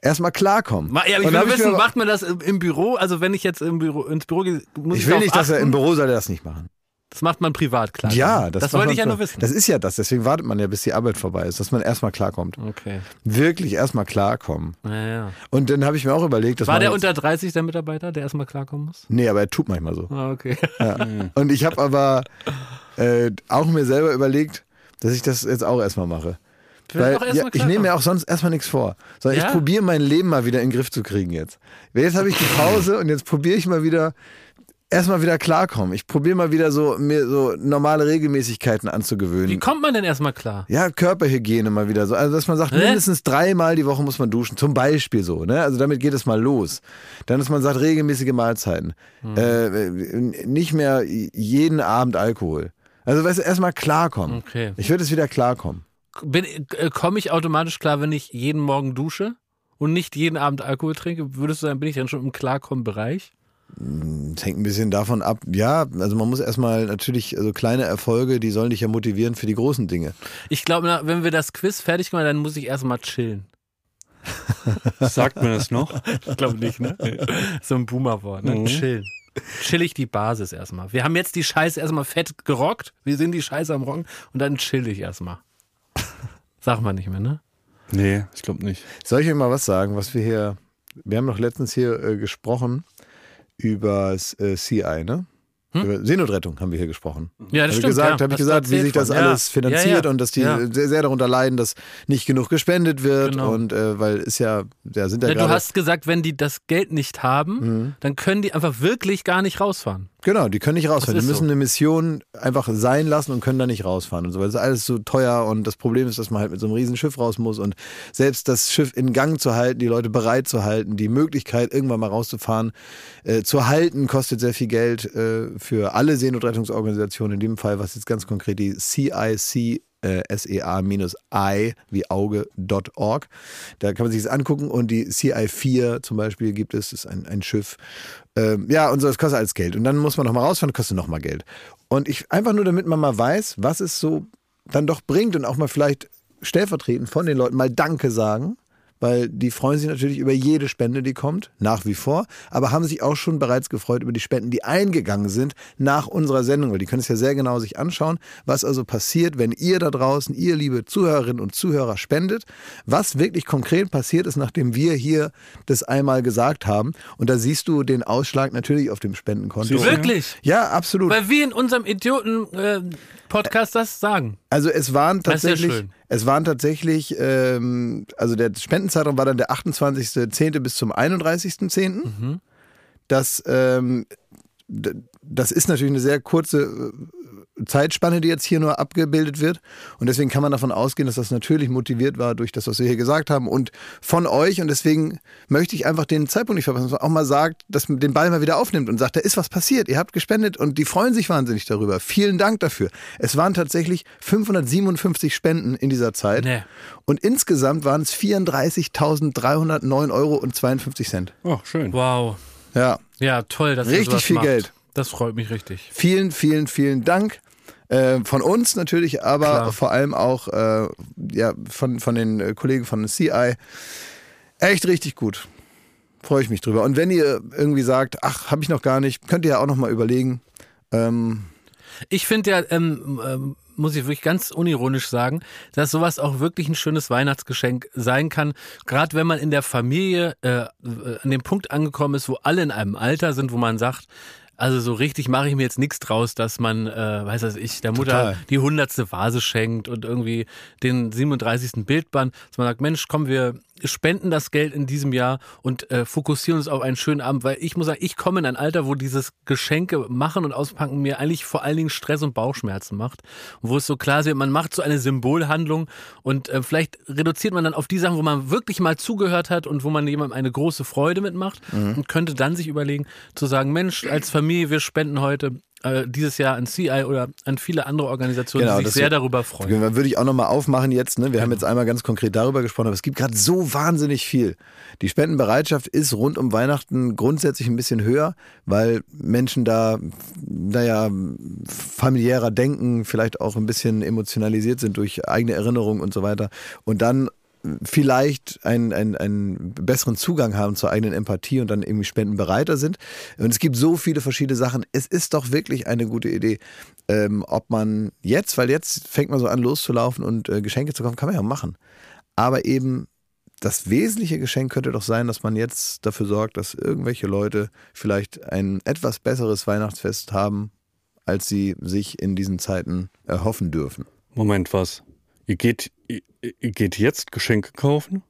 erstmal klarkommt. Ja, ich will wissen, mir- macht man das im Büro? Also wenn ich jetzt im Büro, ins Büro gehe, muss ich, ich will nicht, dass er achten? im Büro soll er das nicht machen. Das macht man privat, klar. Ja, das, das wollte ich ja nur wissen. Das ist ja das, deswegen wartet man ja, bis die Arbeit vorbei ist, dass man erstmal klarkommt. okay. Wirklich erstmal klarkommen. Ja, ja. Und dann habe ich mir auch überlegt, dass War der unter 30 der Mitarbeiter, der erstmal klarkommen muss? Nee, aber er tut manchmal so. Ah, okay. Ja. Und ich habe aber äh, auch mir selber überlegt, dass ich das jetzt auch erstmal mache. Weil erst ja, ich nehme mir auch sonst erstmal nichts vor. Sondern Ja? ich probiere mein Leben mal wieder in den Griff zu kriegen jetzt. Jetzt habe ich die Pause und jetzt probiere ich mal wieder erstmal wieder klarkommen. Ich probiere mal wieder so mir so normale Regelmäßigkeiten anzugewöhnen. Wie kommt man denn erstmal klar? Ja, Körperhygiene mal wieder so. Also, dass man sagt, Hä? mindestens dreimal die Woche muss man duschen. Zum Beispiel so. Ne? Also, damit geht es mal los. Dann, dass man sagt, regelmäßige Mahlzeiten. Hm. Äh, nicht mehr jeden Abend Alkohol. Also, weißt du, erstmal klarkommen. Okay. Ich würde es wieder klarkommen. Äh, komme ich automatisch klar, wenn ich jeden Morgen dusche und nicht jeden Abend Alkohol trinke? Würdest du sagen, bin ich dann schon im Klarkommen-Bereich? Es hängt ein bisschen davon ab. Ja, also man muss erstmal natürlich, also kleine Erfolge, die sollen dich ja motivieren für die großen Dinge. Ich glaube, wenn wir das Quiz fertig machen, dann muss ich erstmal chillen. Sagt mir das noch? Ich glaube nicht, ne? so ein Boomer-Wort, ne? Mhm. Chillen. Chill ich die Basis erstmal. Wir haben jetzt die Scheiße erstmal fett gerockt. Wir sind die Scheiße am Rocken und dann chill ich erstmal. Sag mal nicht mehr, ne? Nee, ich glaube nicht. Soll ich euch mal was sagen, was wir hier, wir haben doch letztens hier äh, gesprochen über das äh, CI, ne? Über Seenotrettung haben wir hier gesprochen. Ja, das ich stimmt. gesagt, ja. habe ich gesagt, wie sich das von. Ja. alles finanziert ja, ja. und dass die Ja. sehr, sehr darunter leiden, dass nicht genug gespendet wird Genau. und äh, weil ist ja, da sind ja Ja, du hast gesagt, wenn die das Geld nicht haben, Mhm. dann können die einfach wirklich gar nicht rausfahren. Genau, die können nicht rausfahren. Die müssen so. eine Mission einfach sein lassen und können da nicht rausfahren und so, weil es ist alles so teuer und das Problem ist, dass man halt mit so einem riesen Schiff raus muss und selbst das Schiff in Gang zu halten, die Leute bereit zu halten, die Möglichkeit irgendwann mal rauszufahren, äh, zu halten, kostet sehr viel Geld äh, für alle Seenotrettungsorganisationen. In dem Fall, was jetzt ganz konkret die CIC äh, SEA-I wie Auge.org. Da kann man sich das angucken und die CI4 zum Beispiel gibt es, das ist ein, ein Schiff. Ähm, ja, und so, das kostet alles Geld. Und dann muss man nochmal rausfahren, kostet nochmal Geld. Und ich, einfach nur, damit man mal weiß, was es so dann doch bringt und auch mal vielleicht stellvertretend von den Leuten mal Danke sagen, weil die freuen sich natürlich über jede Spende, die kommt, nach wie vor, aber haben sich auch schon bereits gefreut über die Spenden, die eingegangen sind nach unserer Sendung, weil die können es ja sehr genau sich anschauen, was also passiert, wenn ihr da draußen, ihr liebe Zuhörerinnen und Zuhörer spendet, was wirklich konkret passiert ist, nachdem wir hier das einmal gesagt haben. Und da siehst du den Ausschlag natürlich auf dem Spendenkonto. Wirklich? Ja, absolut. Weil wir in unserem Idioten-Podcast das sagen. Also es waren ja tatsächlich, schön. es waren tatsächlich, ähm, also der Spendenzeitraum war dann der 28.10. bis zum 31.10. Mhm. Das, ähm, das ist natürlich eine sehr kurze äh, Zeitspanne, die jetzt hier nur abgebildet wird. Und deswegen kann man davon ausgehen, dass das natürlich motiviert war durch das, was wir hier gesagt haben und von euch. Und deswegen möchte ich einfach den Zeitpunkt nicht verpassen, dass man auch mal sagt, dass man den Ball mal wieder aufnimmt und sagt, da ist was passiert. Ihr habt gespendet und die freuen sich wahnsinnig darüber. Vielen Dank dafür. Es waren tatsächlich 557 Spenden in dieser Zeit. Nee. Und insgesamt waren es 34.309 Euro und 52 Cent. Oh, schön. Wow. Ja, Ja, toll, dass ihr Richtig sowas viel macht. Geld. Das freut mich richtig. vielen, vielen, vielen Dank. Äh, von uns natürlich, aber Klar. vor allem auch äh, ja, von, von den äh, Kollegen von CI. Echt richtig gut. Freue ich mich drüber. Und wenn ihr irgendwie sagt, ach, habe ich noch gar nicht, könnt ihr ja auch noch mal überlegen. Ähm, Ich finde ja, ähm, ähm, muss ich wirklich ganz unironisch sagen, dass sowas auch wirklich ein schönes Weihnachtsgeschenk sein kann. Gerade wenn man in der Familie äh, äh, an dem Punkt angekommen ist, wo alle in einem Alter sind, wo man sagt, also so richtig mache ich mir jetzt nichts draus, dass man, äh, weiß was ich, der Mutter Total. die hundertste Vase schenkt und irgendwie den 37. Bildband, dass man sagt, Mensch, komm, wir spenden das Geld in diesem Jahr und äh, fokussieren uns auf einen schönen Abend, weil ich muss sagen, ich komme in ein Alter, wo dieses Geschenke machen und auspacken mir eigentlich vor allen Dingen Stress und Bauchschmerzen macht. Und wo es so klar ist, man macht so eine Symbolhandlung und äh, vielleicht reduziert man dann auf die Sachen, wo man wirklich mal zugehört hat und wo man jemandem eine große Freude mitmacht und könnte dann sich überlegen, zu sagen, Mensch, als Familie, wir spenden heute äh, dieses Jahr an CI oder an viele andere Organisationen, Genau, die sich sehr wär- darüber freuen. Dann würde ich auch nochmal aufmachen jetzt. Ne? Wir haben jetzt einmal ganz konkret darüber gesprochen, aber es gibt gerade so wahnsinnig viel. Die Spendenbereitschaft ist rund um Weihnachten grundsätzlich ein bisschen höher, weil Menschen da, naja, familiärer denken, vielleicht auch ein bisschen emotionalisiert sind durch eigene Erinnerungen und so weiter. Und dann vielleicht einen, einen, einen besseren Zugang haben zur eigenen Empathie und dann irgendwie spendenbereiter sind. Und es gibt so viele verschiedene Sachen. Es ist doch wirklich eine gute Idee, ähm, ob man jetzt, weil jetzt fängt man so an loszulaufen und äh, Geschenke zu kaufen, kann man ja machen. Aber eben das wesentliche Geschenk könnte doch sein, dass man jetzt dafür sorgt, dass irgendwelche Leute vielleicht ein etwas besseres Weihnachtsfest haben, als sie sich in diesen Zeiten erhoffen dürfen. Moment, was? Ihr geht, ihr, ihr geht jetzt Geschenke kaufen?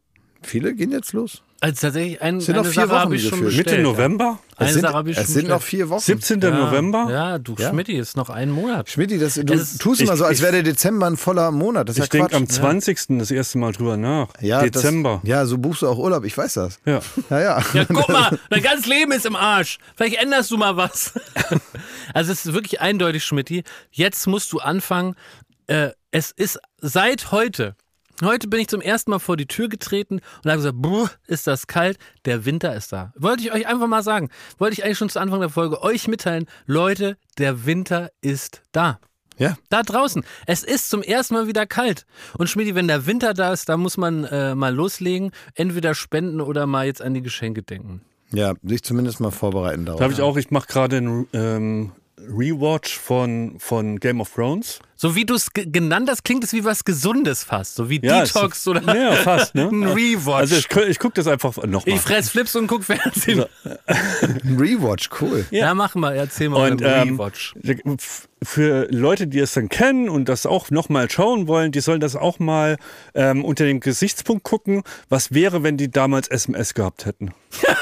Viele gehen jetzt los. Also tatsächlich, ein, Es sind eine noch vier Sache Wochen habe ich schon bestellt. Mitte ja. November? Eine es sind, es sind noch vier Wochen. 17. Ja, November? Ja, du Ja. Schmidti, ist noch ein Monat. Schmidti, das, du Es tust immer ich- so, als ich- wäre der Dezember ein voller Monat. Das ist Ich ja denke am 20. das erste Mal drüber nach. ja, Dezember. Das, ja, so buchst du auch Urlaub, ich weiß das. Ja. Ja, ja. Ja, guck mal, dein ganzes Leben ist im Arsch. Vielleicht änderst du mal was. Also es ist wirklich eindeutig, Schmidti. Jetzt musst du anfangen. Äh, es ist seit heute. Heute bin ich zum ersten Mal vor die Tür getreten und habe gesagt, Bruh, ist das kalt, der Winter ist da. Wollte ich euch einfach mal sagen. Wollte ich eigentlich schon zu Anfang der Folge euch mitteilen. Leute, der Winter ist da. ja. Da draußen. Es ist zum ersten Mal wieder kalt. Und Schmidi, wenn der Winter da ist, da muss man äh, mal loslegen. Entweder spenden oder mal jetzt an die Geschenke denken. Ja, sich zumindest mal vorbereiten darauf. Da habe ich auch, ich mache gerade einen ähm, Rewatch von, von Game of Thrones. So wie du es ge- genannt hast, klingt es wie was Gesundes fast. So wie Ja, Detox es- oder Ja, fast, ne? ein Rewatch. Also ich, ich gucke das einfach nochmal. ich fress Flips und guck Fernsehen. Ein Rewatch, cool. Ja, mach mal, erzähl mal Und einen ähm, Rewatch. für Leute, die es dann kennen und das auch nochmal schauen wollen, die sollen das auch mal ähm, unter dem Gesichtspunkt gucken, was wäre, wenn die damals SMS gehabt hätten.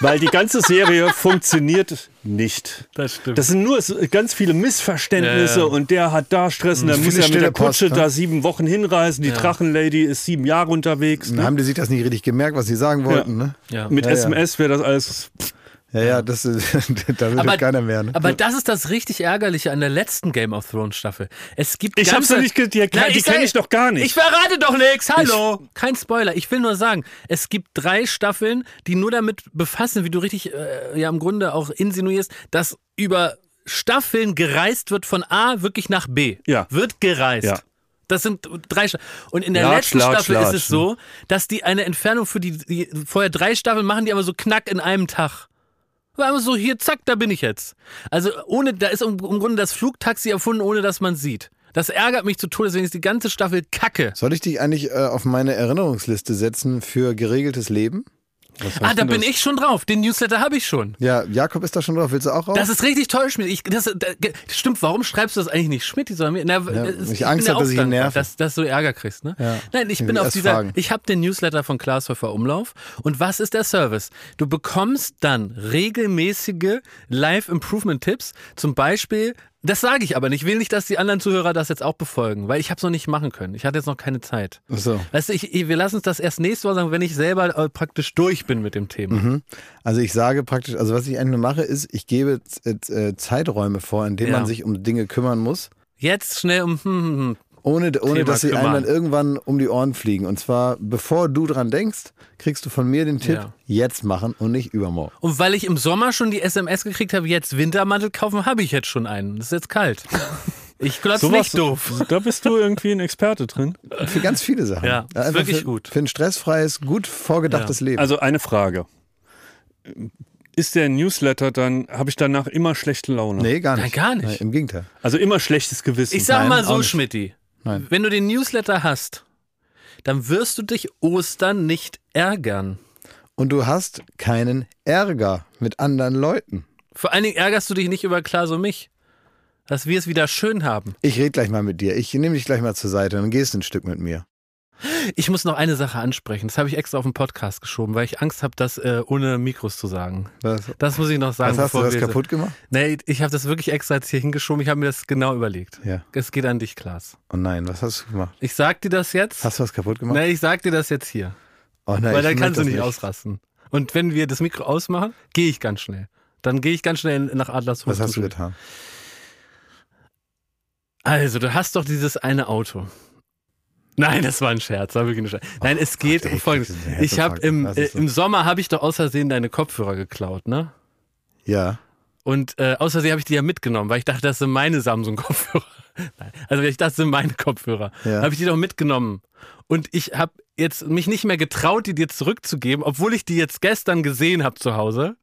Weil die ganze Serie funktioniert nicht. Das stimmt. Das sind nur ganz viele Missverständnisse Ja, ja. und der hat da Stress und der muss Viele ja mit der stille Post, Kutsche ne? da sieben Wochen hinreisen. Die Ja. Drachenlady ist sieben Jahre unterwegs. Dann Ne? haben die sich das nicht richtig gemerkt, was sie sagen wollten, ne? ja. Mit. SMS wäre das alles. Ja, ja, das ist, da will aber, keiner mehr, ne? aber das ist das richtig Ärgerliche an der letzten Game of Thrones Staffel. Es gibt Ich hab's ganze- noch nicht die- die Nein, kenn sag- ich doch gar nicht. Ich verrate doch nichts. Hallo. Kein Spoiler. Ich will nur sagen, es gibt drei Staffeln, die nur damit befassen, wie du richtig äh, ja im Grunde auch insinuierst, dass über Staffeln gereist wird von A wirklich nach B. Ja. Wird gereist. Ja. Das sind drei Staffeln. Und in der Latsch, letzten latsch, Staffel latsch, ist es so, dass die eine Entfernung für die, die vorher drei Staffeln machen, die aber so knack in einem Tag. War immer so, hier, zack, da bin ich jetzt. Also ohne, da ist im, im Grunde das Flugtaxi erfunden, ohne dass man sieht. Das ärgert mich zu Tode, deswegen ist die ganze Staffel kacke. Soll ich dich eigentlich äh, auf meine Erinnerungsliste setzen für geregeltes Leben? Ah, da bin ich schon drauf. Den Newsletter habe ich schon. Ja, Jakob ist da schon drauf. Willst du auch raus? Das ist richtig toll, Schmidt. Ich, das, da, stimmt, warum schreibst du das eigentlich nicht Schmidt, sondern mir? Na, es- ich bin Angst ja hab, dass ich ihn nerve. Dass, dass du Ärger kriegst, ne? Ja. Nein, ich Ich bin auf dieser, fragen. ich habe den Newsletter von Klaas Häufer Umlauf und was ist der Service? Du bekommst dann regelmäßige Live-Improvement-Tipps, zum Beispiel, das sage ich aber nicht, ich will nicht, dass die anderen Zuhörer das jetzt auch befolgen, weil ich habe es noch nicht machen können. Ich hatte jetzt noch keine Zeit. Ach so. Weißt du, ich, wir lassen uns das erst nächste Woche sagen, wenn ich selber äh, praktisch durch bin mit dem Thema. Mhm. Also ich sage praktisch, also was ich eigentlich mache, ist, ich gebe z- äh, Zeiträume vor, in denen Ja. man sich um Dinge kümmern muss, Jetzt schnell um, hm, hm, hm. Ohne, ohne Thema dass sie einem dann irgendwann um die Ohren fliegen. Und zwar, bevor du dran denkst, kriegst du von mir den Tipp, Ja. jetzt machen und nicht übermorgen. Und weil ich im Sommer schon die SMS gekriegt habe, jetzt Wintermantel kaufen, habe ich jetzt schon einen. Das ist jetzt kalt. Ich glaube, Sowas- nicht doof. Da bist du irgendwie ein Experte drin. Für ganz viele Sachen. Ja, ist Einfach wirklich für, gut. Für ein stressfreies, gut vorgedachtes Leben. Also eine Frage. Ist der Newsletter dann, habe ich danach immer schlechte Laune? nee, gar Nein, nicht. gar nicht. Nein, Im Gegenteil. Also immer schlechtes Gewissen. Ich sag Nein, mal so. Schmidti. Nein. Wenn du den Newsletter hast, dann wirst du dich Ostern nicht ärgern. Und du hast keinen Ärger mit anderen Leuten. Vor allen Dingen ärgerst du dich nicht über Klaas und mich. Dass wir es wieder schön haben. Ich rede gleich mal mit dir. Ich nehme dich gleich mal zur Seite und dann gehst du ein Stück mit mir. Ich muss noch eine Sache ansprechen. Das habe ich extra auf den Podcast geschoben, weil ich Angst habe, das äh, ohne Mikros zu sagen. Was, Das muss ich noch sagen. was hast du das wir- kaputt gemacht? Nee, ich habe das wirklich extra jetzt hier hingeschoben. Ich habe mir das genau überlegt. Ja. Es geht an dich, Klaas. Oh nein, was hast du gemacht? Ich sag dir das jetzt. Hast du was kaputt gemacht? Nee, ich sag dir das jetzt hier. Oh nein, weil dann kannst du das nicht, ausrasten. Und wenn wir das Mikro ausmachen, gehe ich ganz schnell. Dann gehe ich ganz schnell nach Adlershof. Was hast du getan? Also, du hast doch dieses eine Auto. Nein, das war ein Scherz, war wirklich ein Scherz. Nein, es geht Gott, um Folgendes. Ich habe im, äh, im Sommer habe ich doch aus Versehen deine Kopfhörer geklaut, ne? Ja. Und äh, aus Versehen habe ich die ja mitgenommen, weil ich dachte, das sind meine Samsung-Kopfhörer. Nein, also ich dachte, das sind meine Kopfhörer. Ja. Habe ich die doch mitgenommen. Und ich habe jetzt mich nicht mehr getraut, die dir zurückzugeben, obwohl ich die jetzt gestern gesehen habe zu Hause,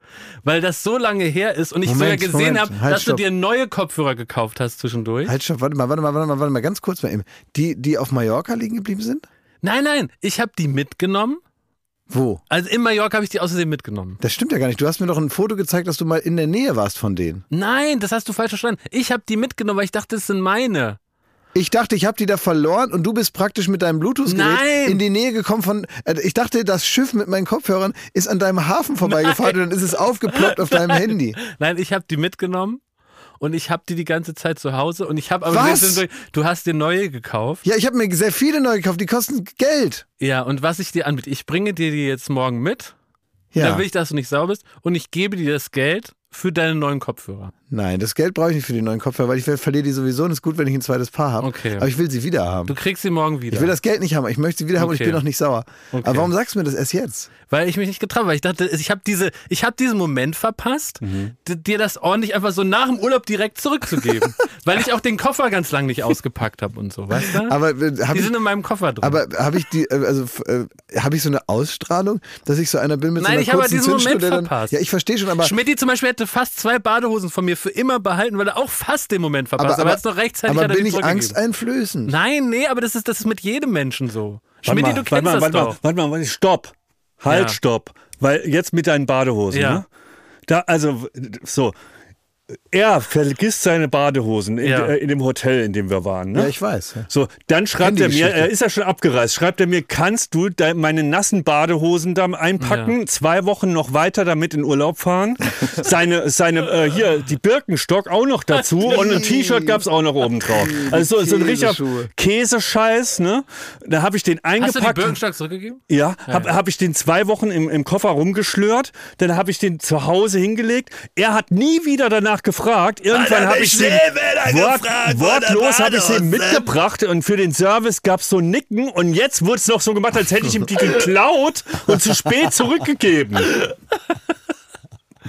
weil das so lange her ist und ich Moment, sogar gesehen habe, halt, dass stopp. du dir neue Kopfhörer gekauft hast zwischendurch. Halt schon, warte mal, warte mal, warte mal, warte mal, ganz kurz mal eben. Die, die auf Mallorca liegen geblieben sind? Nein, nein, ich habe die mitgenommen. Wo? Also in Mallorca habe ich die Versehen mitgenommen. Das stimmt ja gar nicht. Du hast mir doch ein Foto gezeigt, dass du mal in der Nähe warst von denen. Nein, das hast du falsch verstanden. Ich habe die mitgenommen, weil ich dachte, das sind meine. Ich dachte, ich habe die da verloren und du bist praktisch mit deinem Bluetooth-Gerät Nein! in die Nähe gekommen von. Äh, ich dachte, das Schiff mit meinen Kopfhörern ist an deinem Hafen vorbeigefahren und dann ist es aufgeploppt auf deinem Handy. Nein, ich habe die mitgenommen und ich habe die die ganze Zeit zu Hause und ich habe aber Was? du hast dir neue gekauft. Ja, ich habe mir sehr viele neu gekauft, die kosten Geld. Ja, und was ich dir anbiete, ich bringe dir die jetzt morgen mit. Ja. Dann will ich, dass du nicht sauer bist und ich gebe dir das Geld für deine neuen Kopfhörer. Nein, das Geld brauche ich nicht für die neuen Kopfhörer, weil ich ver- verliere die sowieso und es ist gut, wenn ich ein zweites Paar habe. Okay. Aber ich will sie wieder haben. Du kriegst sie morgen wieder. Ich will das Geld nicht haben, ich möchte sie wieder haben und ich Okay. bin noch nicht sauer. Okay. Aber warum sagst du mir das erst jetzt? Weil ich mich nicht getraut habe. Weil ich dachte, ich habe diese, ich habe diesen Moment verpasst, Mhm. dir das ordentlich einfach so nach dem Urlaub direkt zurückzugeben. weil ich auch den Koffer ganz lang nicht ausgepackt habe und so, weißt du? Aber äh, habe die ich, sind in meinem Koffer drin. aber habe ich die, äh, also äh, habe ich so eine Ausstrahlung, dass ich so einer bin mit Nein, so ich einer habe kurzen diesen Moment Zündschnur, der dann, verpasst. Ja, ich verstehe schon, aber Schmidti zum Beispiel hätte fast zwei Badehosen von mir für immer behalten, weil er auch fast den Moment verpasst. aber, Aber, er hat's noch rechtzeitig aber hat er bin ich angsteinflößend? Nein, nee, aber das ist, das ist mit jedem Menschen so. Mal, du kennst warte mal, das warte doch. Mal, warte mal, stopp. Halt, Ja. stopp. Weil jetzt mit deinen Badehosen, Ja. ne? Da, also, so. Er vergisst seine Badehosen in, Ja. äh, in dem Hotel, in dem wir waren. Ne? Ja, ich weiß. Ja. So, dann schreibt er mir, er ist ja schon abgereist, schreibt er mir, kannst du de, meine nassen Badehosen da einpacken, Ja. zwei Wochen noch weiter damit in Urlaub fahren, seine, seine äh, hier, die Birkenstock auch noch dazu und ein T-Shirt gab's auch noch oben drauf. Also so, so ein richtiger. Käsescheiß, ne? Da habe ich den Hast du die eingepackt. Birkenstock zurückgegeben? Ja, habe hab ich den zwei Wochen im, im Koffer rumgeschlört, dann habe ich den zu Hause hingelegt. Er hat nie wieder danach gefragt. Irgendwann habe ich den Wort, wortlos habe ich den mitgebracht und für den Service gab's so Nicken und jetzt wurde es noch so gemacht, als hätte ich ihm die geklaut und zu spät zurückgegeben.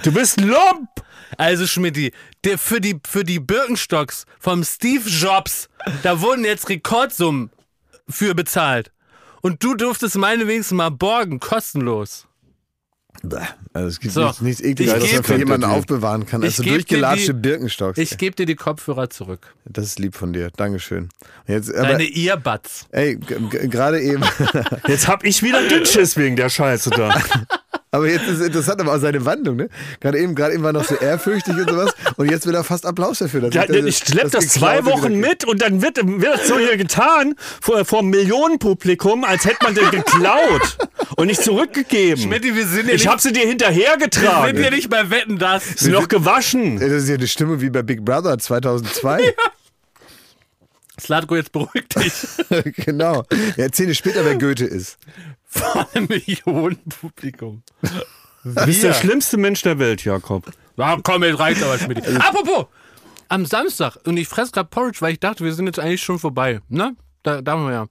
Du bist Lump! Also Schmidti, der für die, für die Birkenstocks vom Steve Jobs, da wurden jetzt Rekordsummen für bezahlt. Und du durftest meine wenigstens mal borgen, kostenlos. Bäh, Also es gibt So, nichts, nichts ich ekliges, was man für jemanden aufbewahren kann. Also durchgelatschte die- Birkenstocks. Ich gebe dir die Kopfhörer zurück. das ist lieb von dir. Dankeschön. Jetzt, aber, Deine Earbuds. ey, gerade eben. Jetzt hab ich wieder Dünnschiss wegen der Scheiße da. Aber jetzt ist interessant, aber auch seine Wandlung, ne? Gerade eben, gerade eben war noch so ehrfürchtig und sowas. Und jetzt will er fast Applaus dafür. Dass Ja, ich, ich schlepp das zwei Geklaute Wochen mit und dann wird, wird das so hier getan vor, vor einem Millionenpublikum, als hätte man den geklaut und nicht zurückgegeben. Schmidti, wir sind ja ich nicht, hab sie dir wir sind hinterhergetragen. ja nicht bei Wetten, das. Ist noch gewaschen. Das ist ja eine Stimme wie bei Big Brother 2002. Slatko, jetzt beruhig dich. genau. Ja, erzähl dir später, wer Goethe ist. Vor einem Millionenpublikum. Du bist der schlimmste Mensch der Welt, Jakob. Ja, komm, jetzt reicht aber, Schmidti. Apropos, am Samstag, und ich fress grad Porridge, weil ich dachte, wir sind jetzt eigentlich schon vorbei. Ne? Da, da haben wir ja.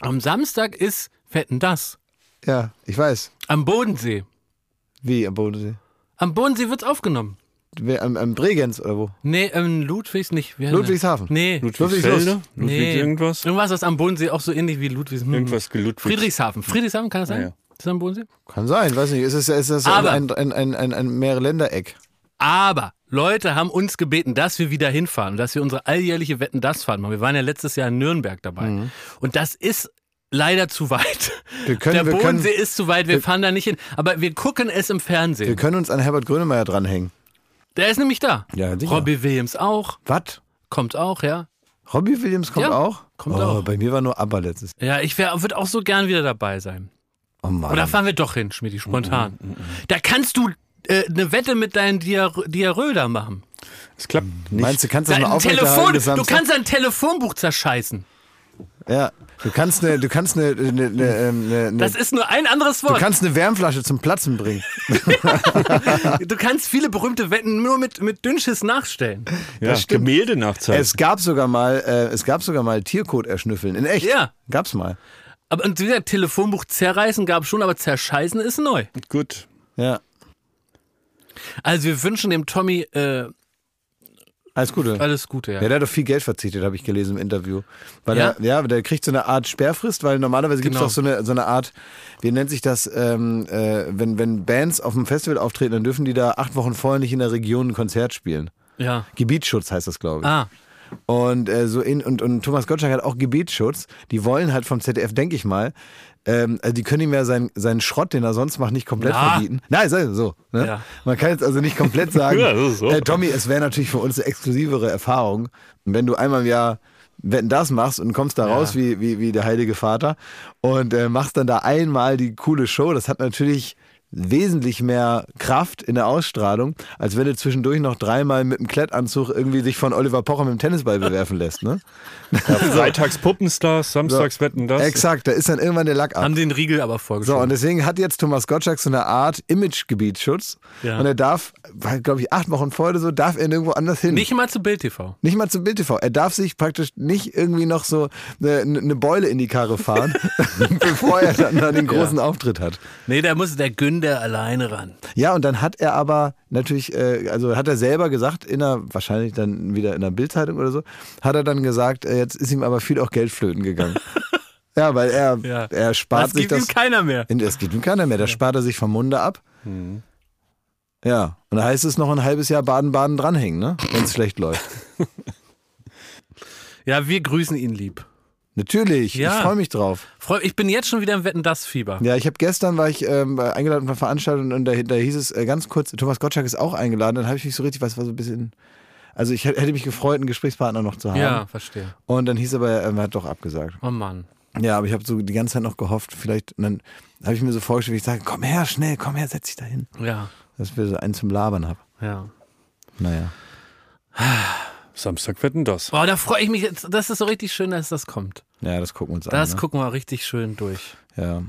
Am Samstag ist Wetten, das. Ja, ich weiß. Am Bodensee. Wie am Bodensee? Am Bodensee wird's aufgenommen. Am, am Bregenz oder wo? Nee, ähm, Ludwigs nicht. Wie Ludwigshafen. Nee. Ludwigsfelde? Ludwig Nee. irgendwas? Irgendwas ist am Bodensee auch so ähnlich wie Ludwigs. hm. Irgendwas geludwigs. Friedrichshafen. Friedrichshafen, kann das sein? Ja, ja. Ist das am Bodensee? Kann sein, weiß nicht. Ist das, ist das Aber- ein, ein, ein, ein, ein Mehrere-Länder-Eck? Aber Leute haben uns gebeten, dass wir wieder hinfahren dass wir unsere alljährliche Wetten das fahren. machen. Wir waren ja letztes Jahr in Nürnberg dabei. Und das ist leider zu weit. Mhm. Wir können- Der wir können- Bodensee ist zu weit, wir fahren da nicht hin. Aber wir gucken es im Wir Fernsehen. können uns an Herbert Grönemeyer dranhängen. Der ist nämlich da. Ja, sicher. Robbie Williams auch. Was? Kommt auch, ja. Robbie Williams kommt Ja, auch? kommt oh, auch. Bei mir war nur ABBA letztes. Ja, ich würde auch so gern wieder dabei sein. Oh Mann. Oder fahren wir doch hin, Schmidti, spontan. Mhm, Da kannst du äh, eine Wette mit deinen Diar Diarrhoe machen. Es klappt nicht. Meinst du, kannst du das Da, mal ein aufrechterhalten Telefon, bis du Samstag? kannst ein Telefonbuch zerscheißen. Ja, du kannst eine, du kannst eine, eine, eine, eine, eine Das ist nur ein anderes du Wort. kannst eine Wärmflasche zum Platzen bringen. Du kannst viele berühmte Wetten nur mit, mit Dünnschiss nachstellen. ja, stimmt. Gemälde nachzeichnen. Es gab sogar mal, äh, es gab sogar mal Tierkot erschnüffeln. In echt. Ja. Gab's mal. Aber und wie gesagt, Telefonbuch zerreißen gab schon, aber zerscheißen ist neu. Gut. Ja. Also wir wünschen dem Tommy äh, Alles Gute. alles Gute. Ja. Ja, der hat doch viel Geld verzichtet, habe ich gelesen im Interview. Weil Ja? Er, ja, der kriegt so eine Art Sperrfrist, weil normalerweise gibt es Genau. doch so eine, so eine Art, wie nennt sich das, ähm, äh, wenn, wenn Bands auf dem Festival auftreten, dann dürfen die da acht Wochen vorher nicht in der Region ein Konzert spielen. ja. Gebietsschutz heißt das, glaube ich. Ah, Und, äh, so in, und, und Thomas Gottschalk hat auch Gebietsschutz. Die wollen halt vom ZDF, denke ich mal, ähm, also die können ihm ja seinen, seinen Schrott, den er sonst macht, nicht komplett Na. verbieten. Nein, sei so. Ne? Ja. Man kann jetzt also nicht komplett sagen, Ja, so. äh, Tommy, es wäre natürlich für uns eine exklusivere Erfahrung, wenn du einmal im Jahr wenn das machst und kommst da raus wie, wie, wie der Heilige Vater und äh, machst dann da einmal die coole Show, das hat natürlich wesentlich mehr Kraft in der Ausstrahlung, als wenn du zwischendurch noch dreimal mit dem Klettanzug irgendwie sich von Oliver Pocher mit dem Tennisball bewerfen lässt. Ne? Freitags Puppenstars, samstags wetten das. Exakt, da ist dann irgendwann der Lack ab. haben den Riegel aber So, vorgeschoben. und deswegen hat jetzt Thomas Gottschalk so eine Art Imagegebietsschutz. Ja. Und er darf, glaube ich, acht Wochen vorher oder so, darf er nirgendwo anders hin. Nicht mal zu Bild TV. Nicht mal zum Bild TV. Er darf sich praktisch nicht irgendwie noch so eine, eine Beule in die Karre fahren, bevor er dann da den großen Auftritt hat. Nee, da muss der Günder alleine ran. Ja, und dann hat er aber natürlich, äh, also hat er selber gesagt, in einer, wahrscheinlich dann wieder in einer Bildzeitung oder so, hat er dann gesagt, äh, jetzt ist ihm aber viel auch Geld flöten gegangen. ja, weil er, Ja. er spart Das sich gibt das. ihm keiner mehr. Das gibt ihm keiner mehr. Das spart er sich vom Munde ab. Ja, und da heißt es noch ein halbes Jahr Baden-Baden dranhängen, ne? wenn es schlecht läuft. Ja, wir grüßen ihn lieb. Natürlich, Ja. ich freue mich drauf. Freu- Ich bin jetzt schon wieder im Wetten das Fieber. Ja, ich habe gestern war ich ähm, eingeladen auf einer Veranstaltung und da, da hieß es äh, ganz kurz, Thomas Gottschalk ist auch eingeladen. Dann habe ich mich so richtig, was war so ein bisschen, also ich hätte mich gefreut, einen Gesprächspartner noch zu haben. Ja, verstehe. Und dann hieß aber, er hat doch abgesagt. Oh Mann. Ja, aber ich habe so die ganze Zeit noch gehofft, vielleicht, und dann habe ich mir so vorgestellt, wie ich sage, komm her, schnell, komm her, setz dich da hin. Ja, Dass wir so einen zum Labern haben. ja. Naja. Samstag wetten das. Boah, da freue ich mich jetzt. Das ist so richtig schön, dass das kommt. Ja, das gucken wir uns Das an. Ne? gucken wir richtig schön durch. Ja.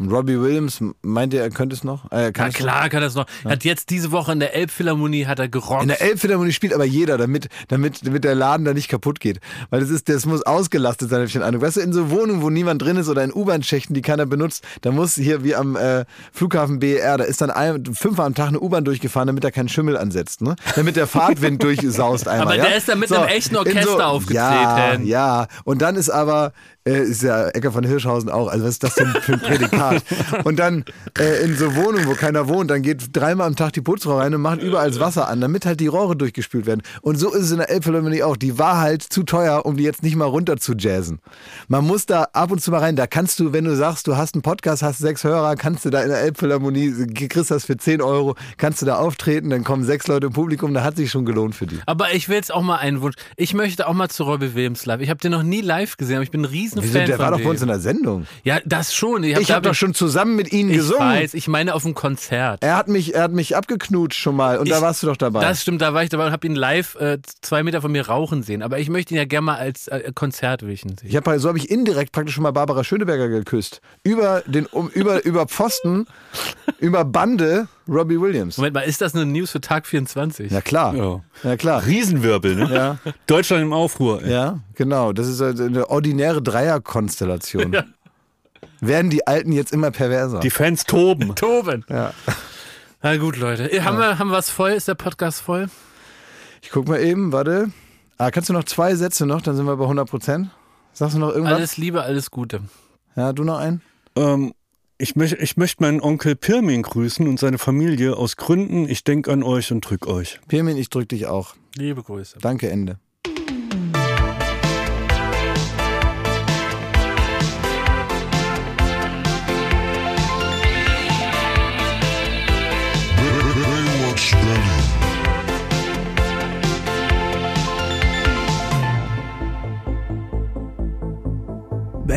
Und Robbie Williams, meint ihr, er könnte es noch? Äh, es klar kann das noch. Hat jetzt diese Woche in der Elbphilharmonie hat er gerockt. In der Elbphilharmonie spielt aber jeder, damit, damit, damit der Laden da nicht kaputt geht. Weil das ist, das muss ausgelastet sein, habe ich den Eindruck. Weißt du, in so Wohnungen, wo niemand drin ist oder in U-Bahn-Schächten, die keiner benutzt, da muss hier wie am äh, Flughafen BER, da ist dann ein, fünfmal am Tag eine U-Bahn durchgefahren, damit er keinen Schimmel ansetzt, ne? Damit der Fahrtwind durchsaust einmal. Aber ja? der ist da mit einem echten Orchester aufgetreten. Ja, ja. Und dann ist aber, äh, ist ja Ecker von Hirschhausen auch, also was ist das denn für ein Prädikat? Und dann äh, in so Wohnungen, wo keiner wohnt, dann geht dreimal am Tag die Putzfrau rein und macht überall das Wasser an, damit halt die Rohre durchgespült werden. Und so ist es in der Elbphilharmonie auch. Die war halt zu teuer, um die jetzt nicht mal runter zu jazzen. Man muss da ab und zu mal rein. Da kannst du, wenn du sagst, du hast einen Podcast, hast sechs Hörer, kannst du da in der Elbphilharmonie, kriegst das für 10 Euro, kannst du da auftreten, dann kommen sechs Leute im Publikum, da hat sich schon gelohnt für die. Aber ich will jetzt auch mal einen Wunsch. Ich möchte auch mal zu Robbie Williams live. Ich habe den noch nie live gesehen, aber ich bin ein Riesenfan Wieso, der von war doch bei uns in der Sendung. Ja, das schon. Ich habe Ich habe doch schon zusammen mit ihnen Ich gesungen. weiß, ich meine auf dem Konzert. Er hat mich, er hat mich abgeknutscht schon mal und da Ich- warst du doch dabei. Das stimmt, da war ich dabei und habe ihn live äh, zwei Meter von mir rauchen sehen. Aber ich möchte ihn ja gerne mal als äh, Konzertwischen sehen. Ich hab, so habe ich indirekt praktisch schon mal Barbara Schöneberger geküsst. Über den um, über über Pfosten, über Bande Robbie Williams. Moment mal, ist das eine News für Tag 24? Ja klar. Ja. Ja klar. Riesenwirbel, ne? Ja. Deutschland im Aufruhr. ey. Ja, genau. Das ist also eine ordinäre Dreierkonstellation. Werden die Alten jetzt immer perverser? Die Fans toben. Toben. ja. Na gut, Leute. Äh, Haben, wir, haben wir was voll? Ist der Podcast voll? Ich guck mal eben, warte. Ah, kannst du noch zwei Sätze noch, dann sind wir bei 100 Prozent. Sagst du noch irgendwas? Alles Liebe, alles Gute. Ja, du noch einen? Ähm, ich, möcht, ich möchte meinen Onkel Pirmin grüßen und seine Familie aus Gründen. Ich denke an euch und drück euch. Pirmin, ich drück dich auch. Liebe Grüße. Danke, Ende.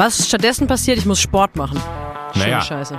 Was stattdessen passiert, ich muss Sport machen. Schöne Naja. Scheiße.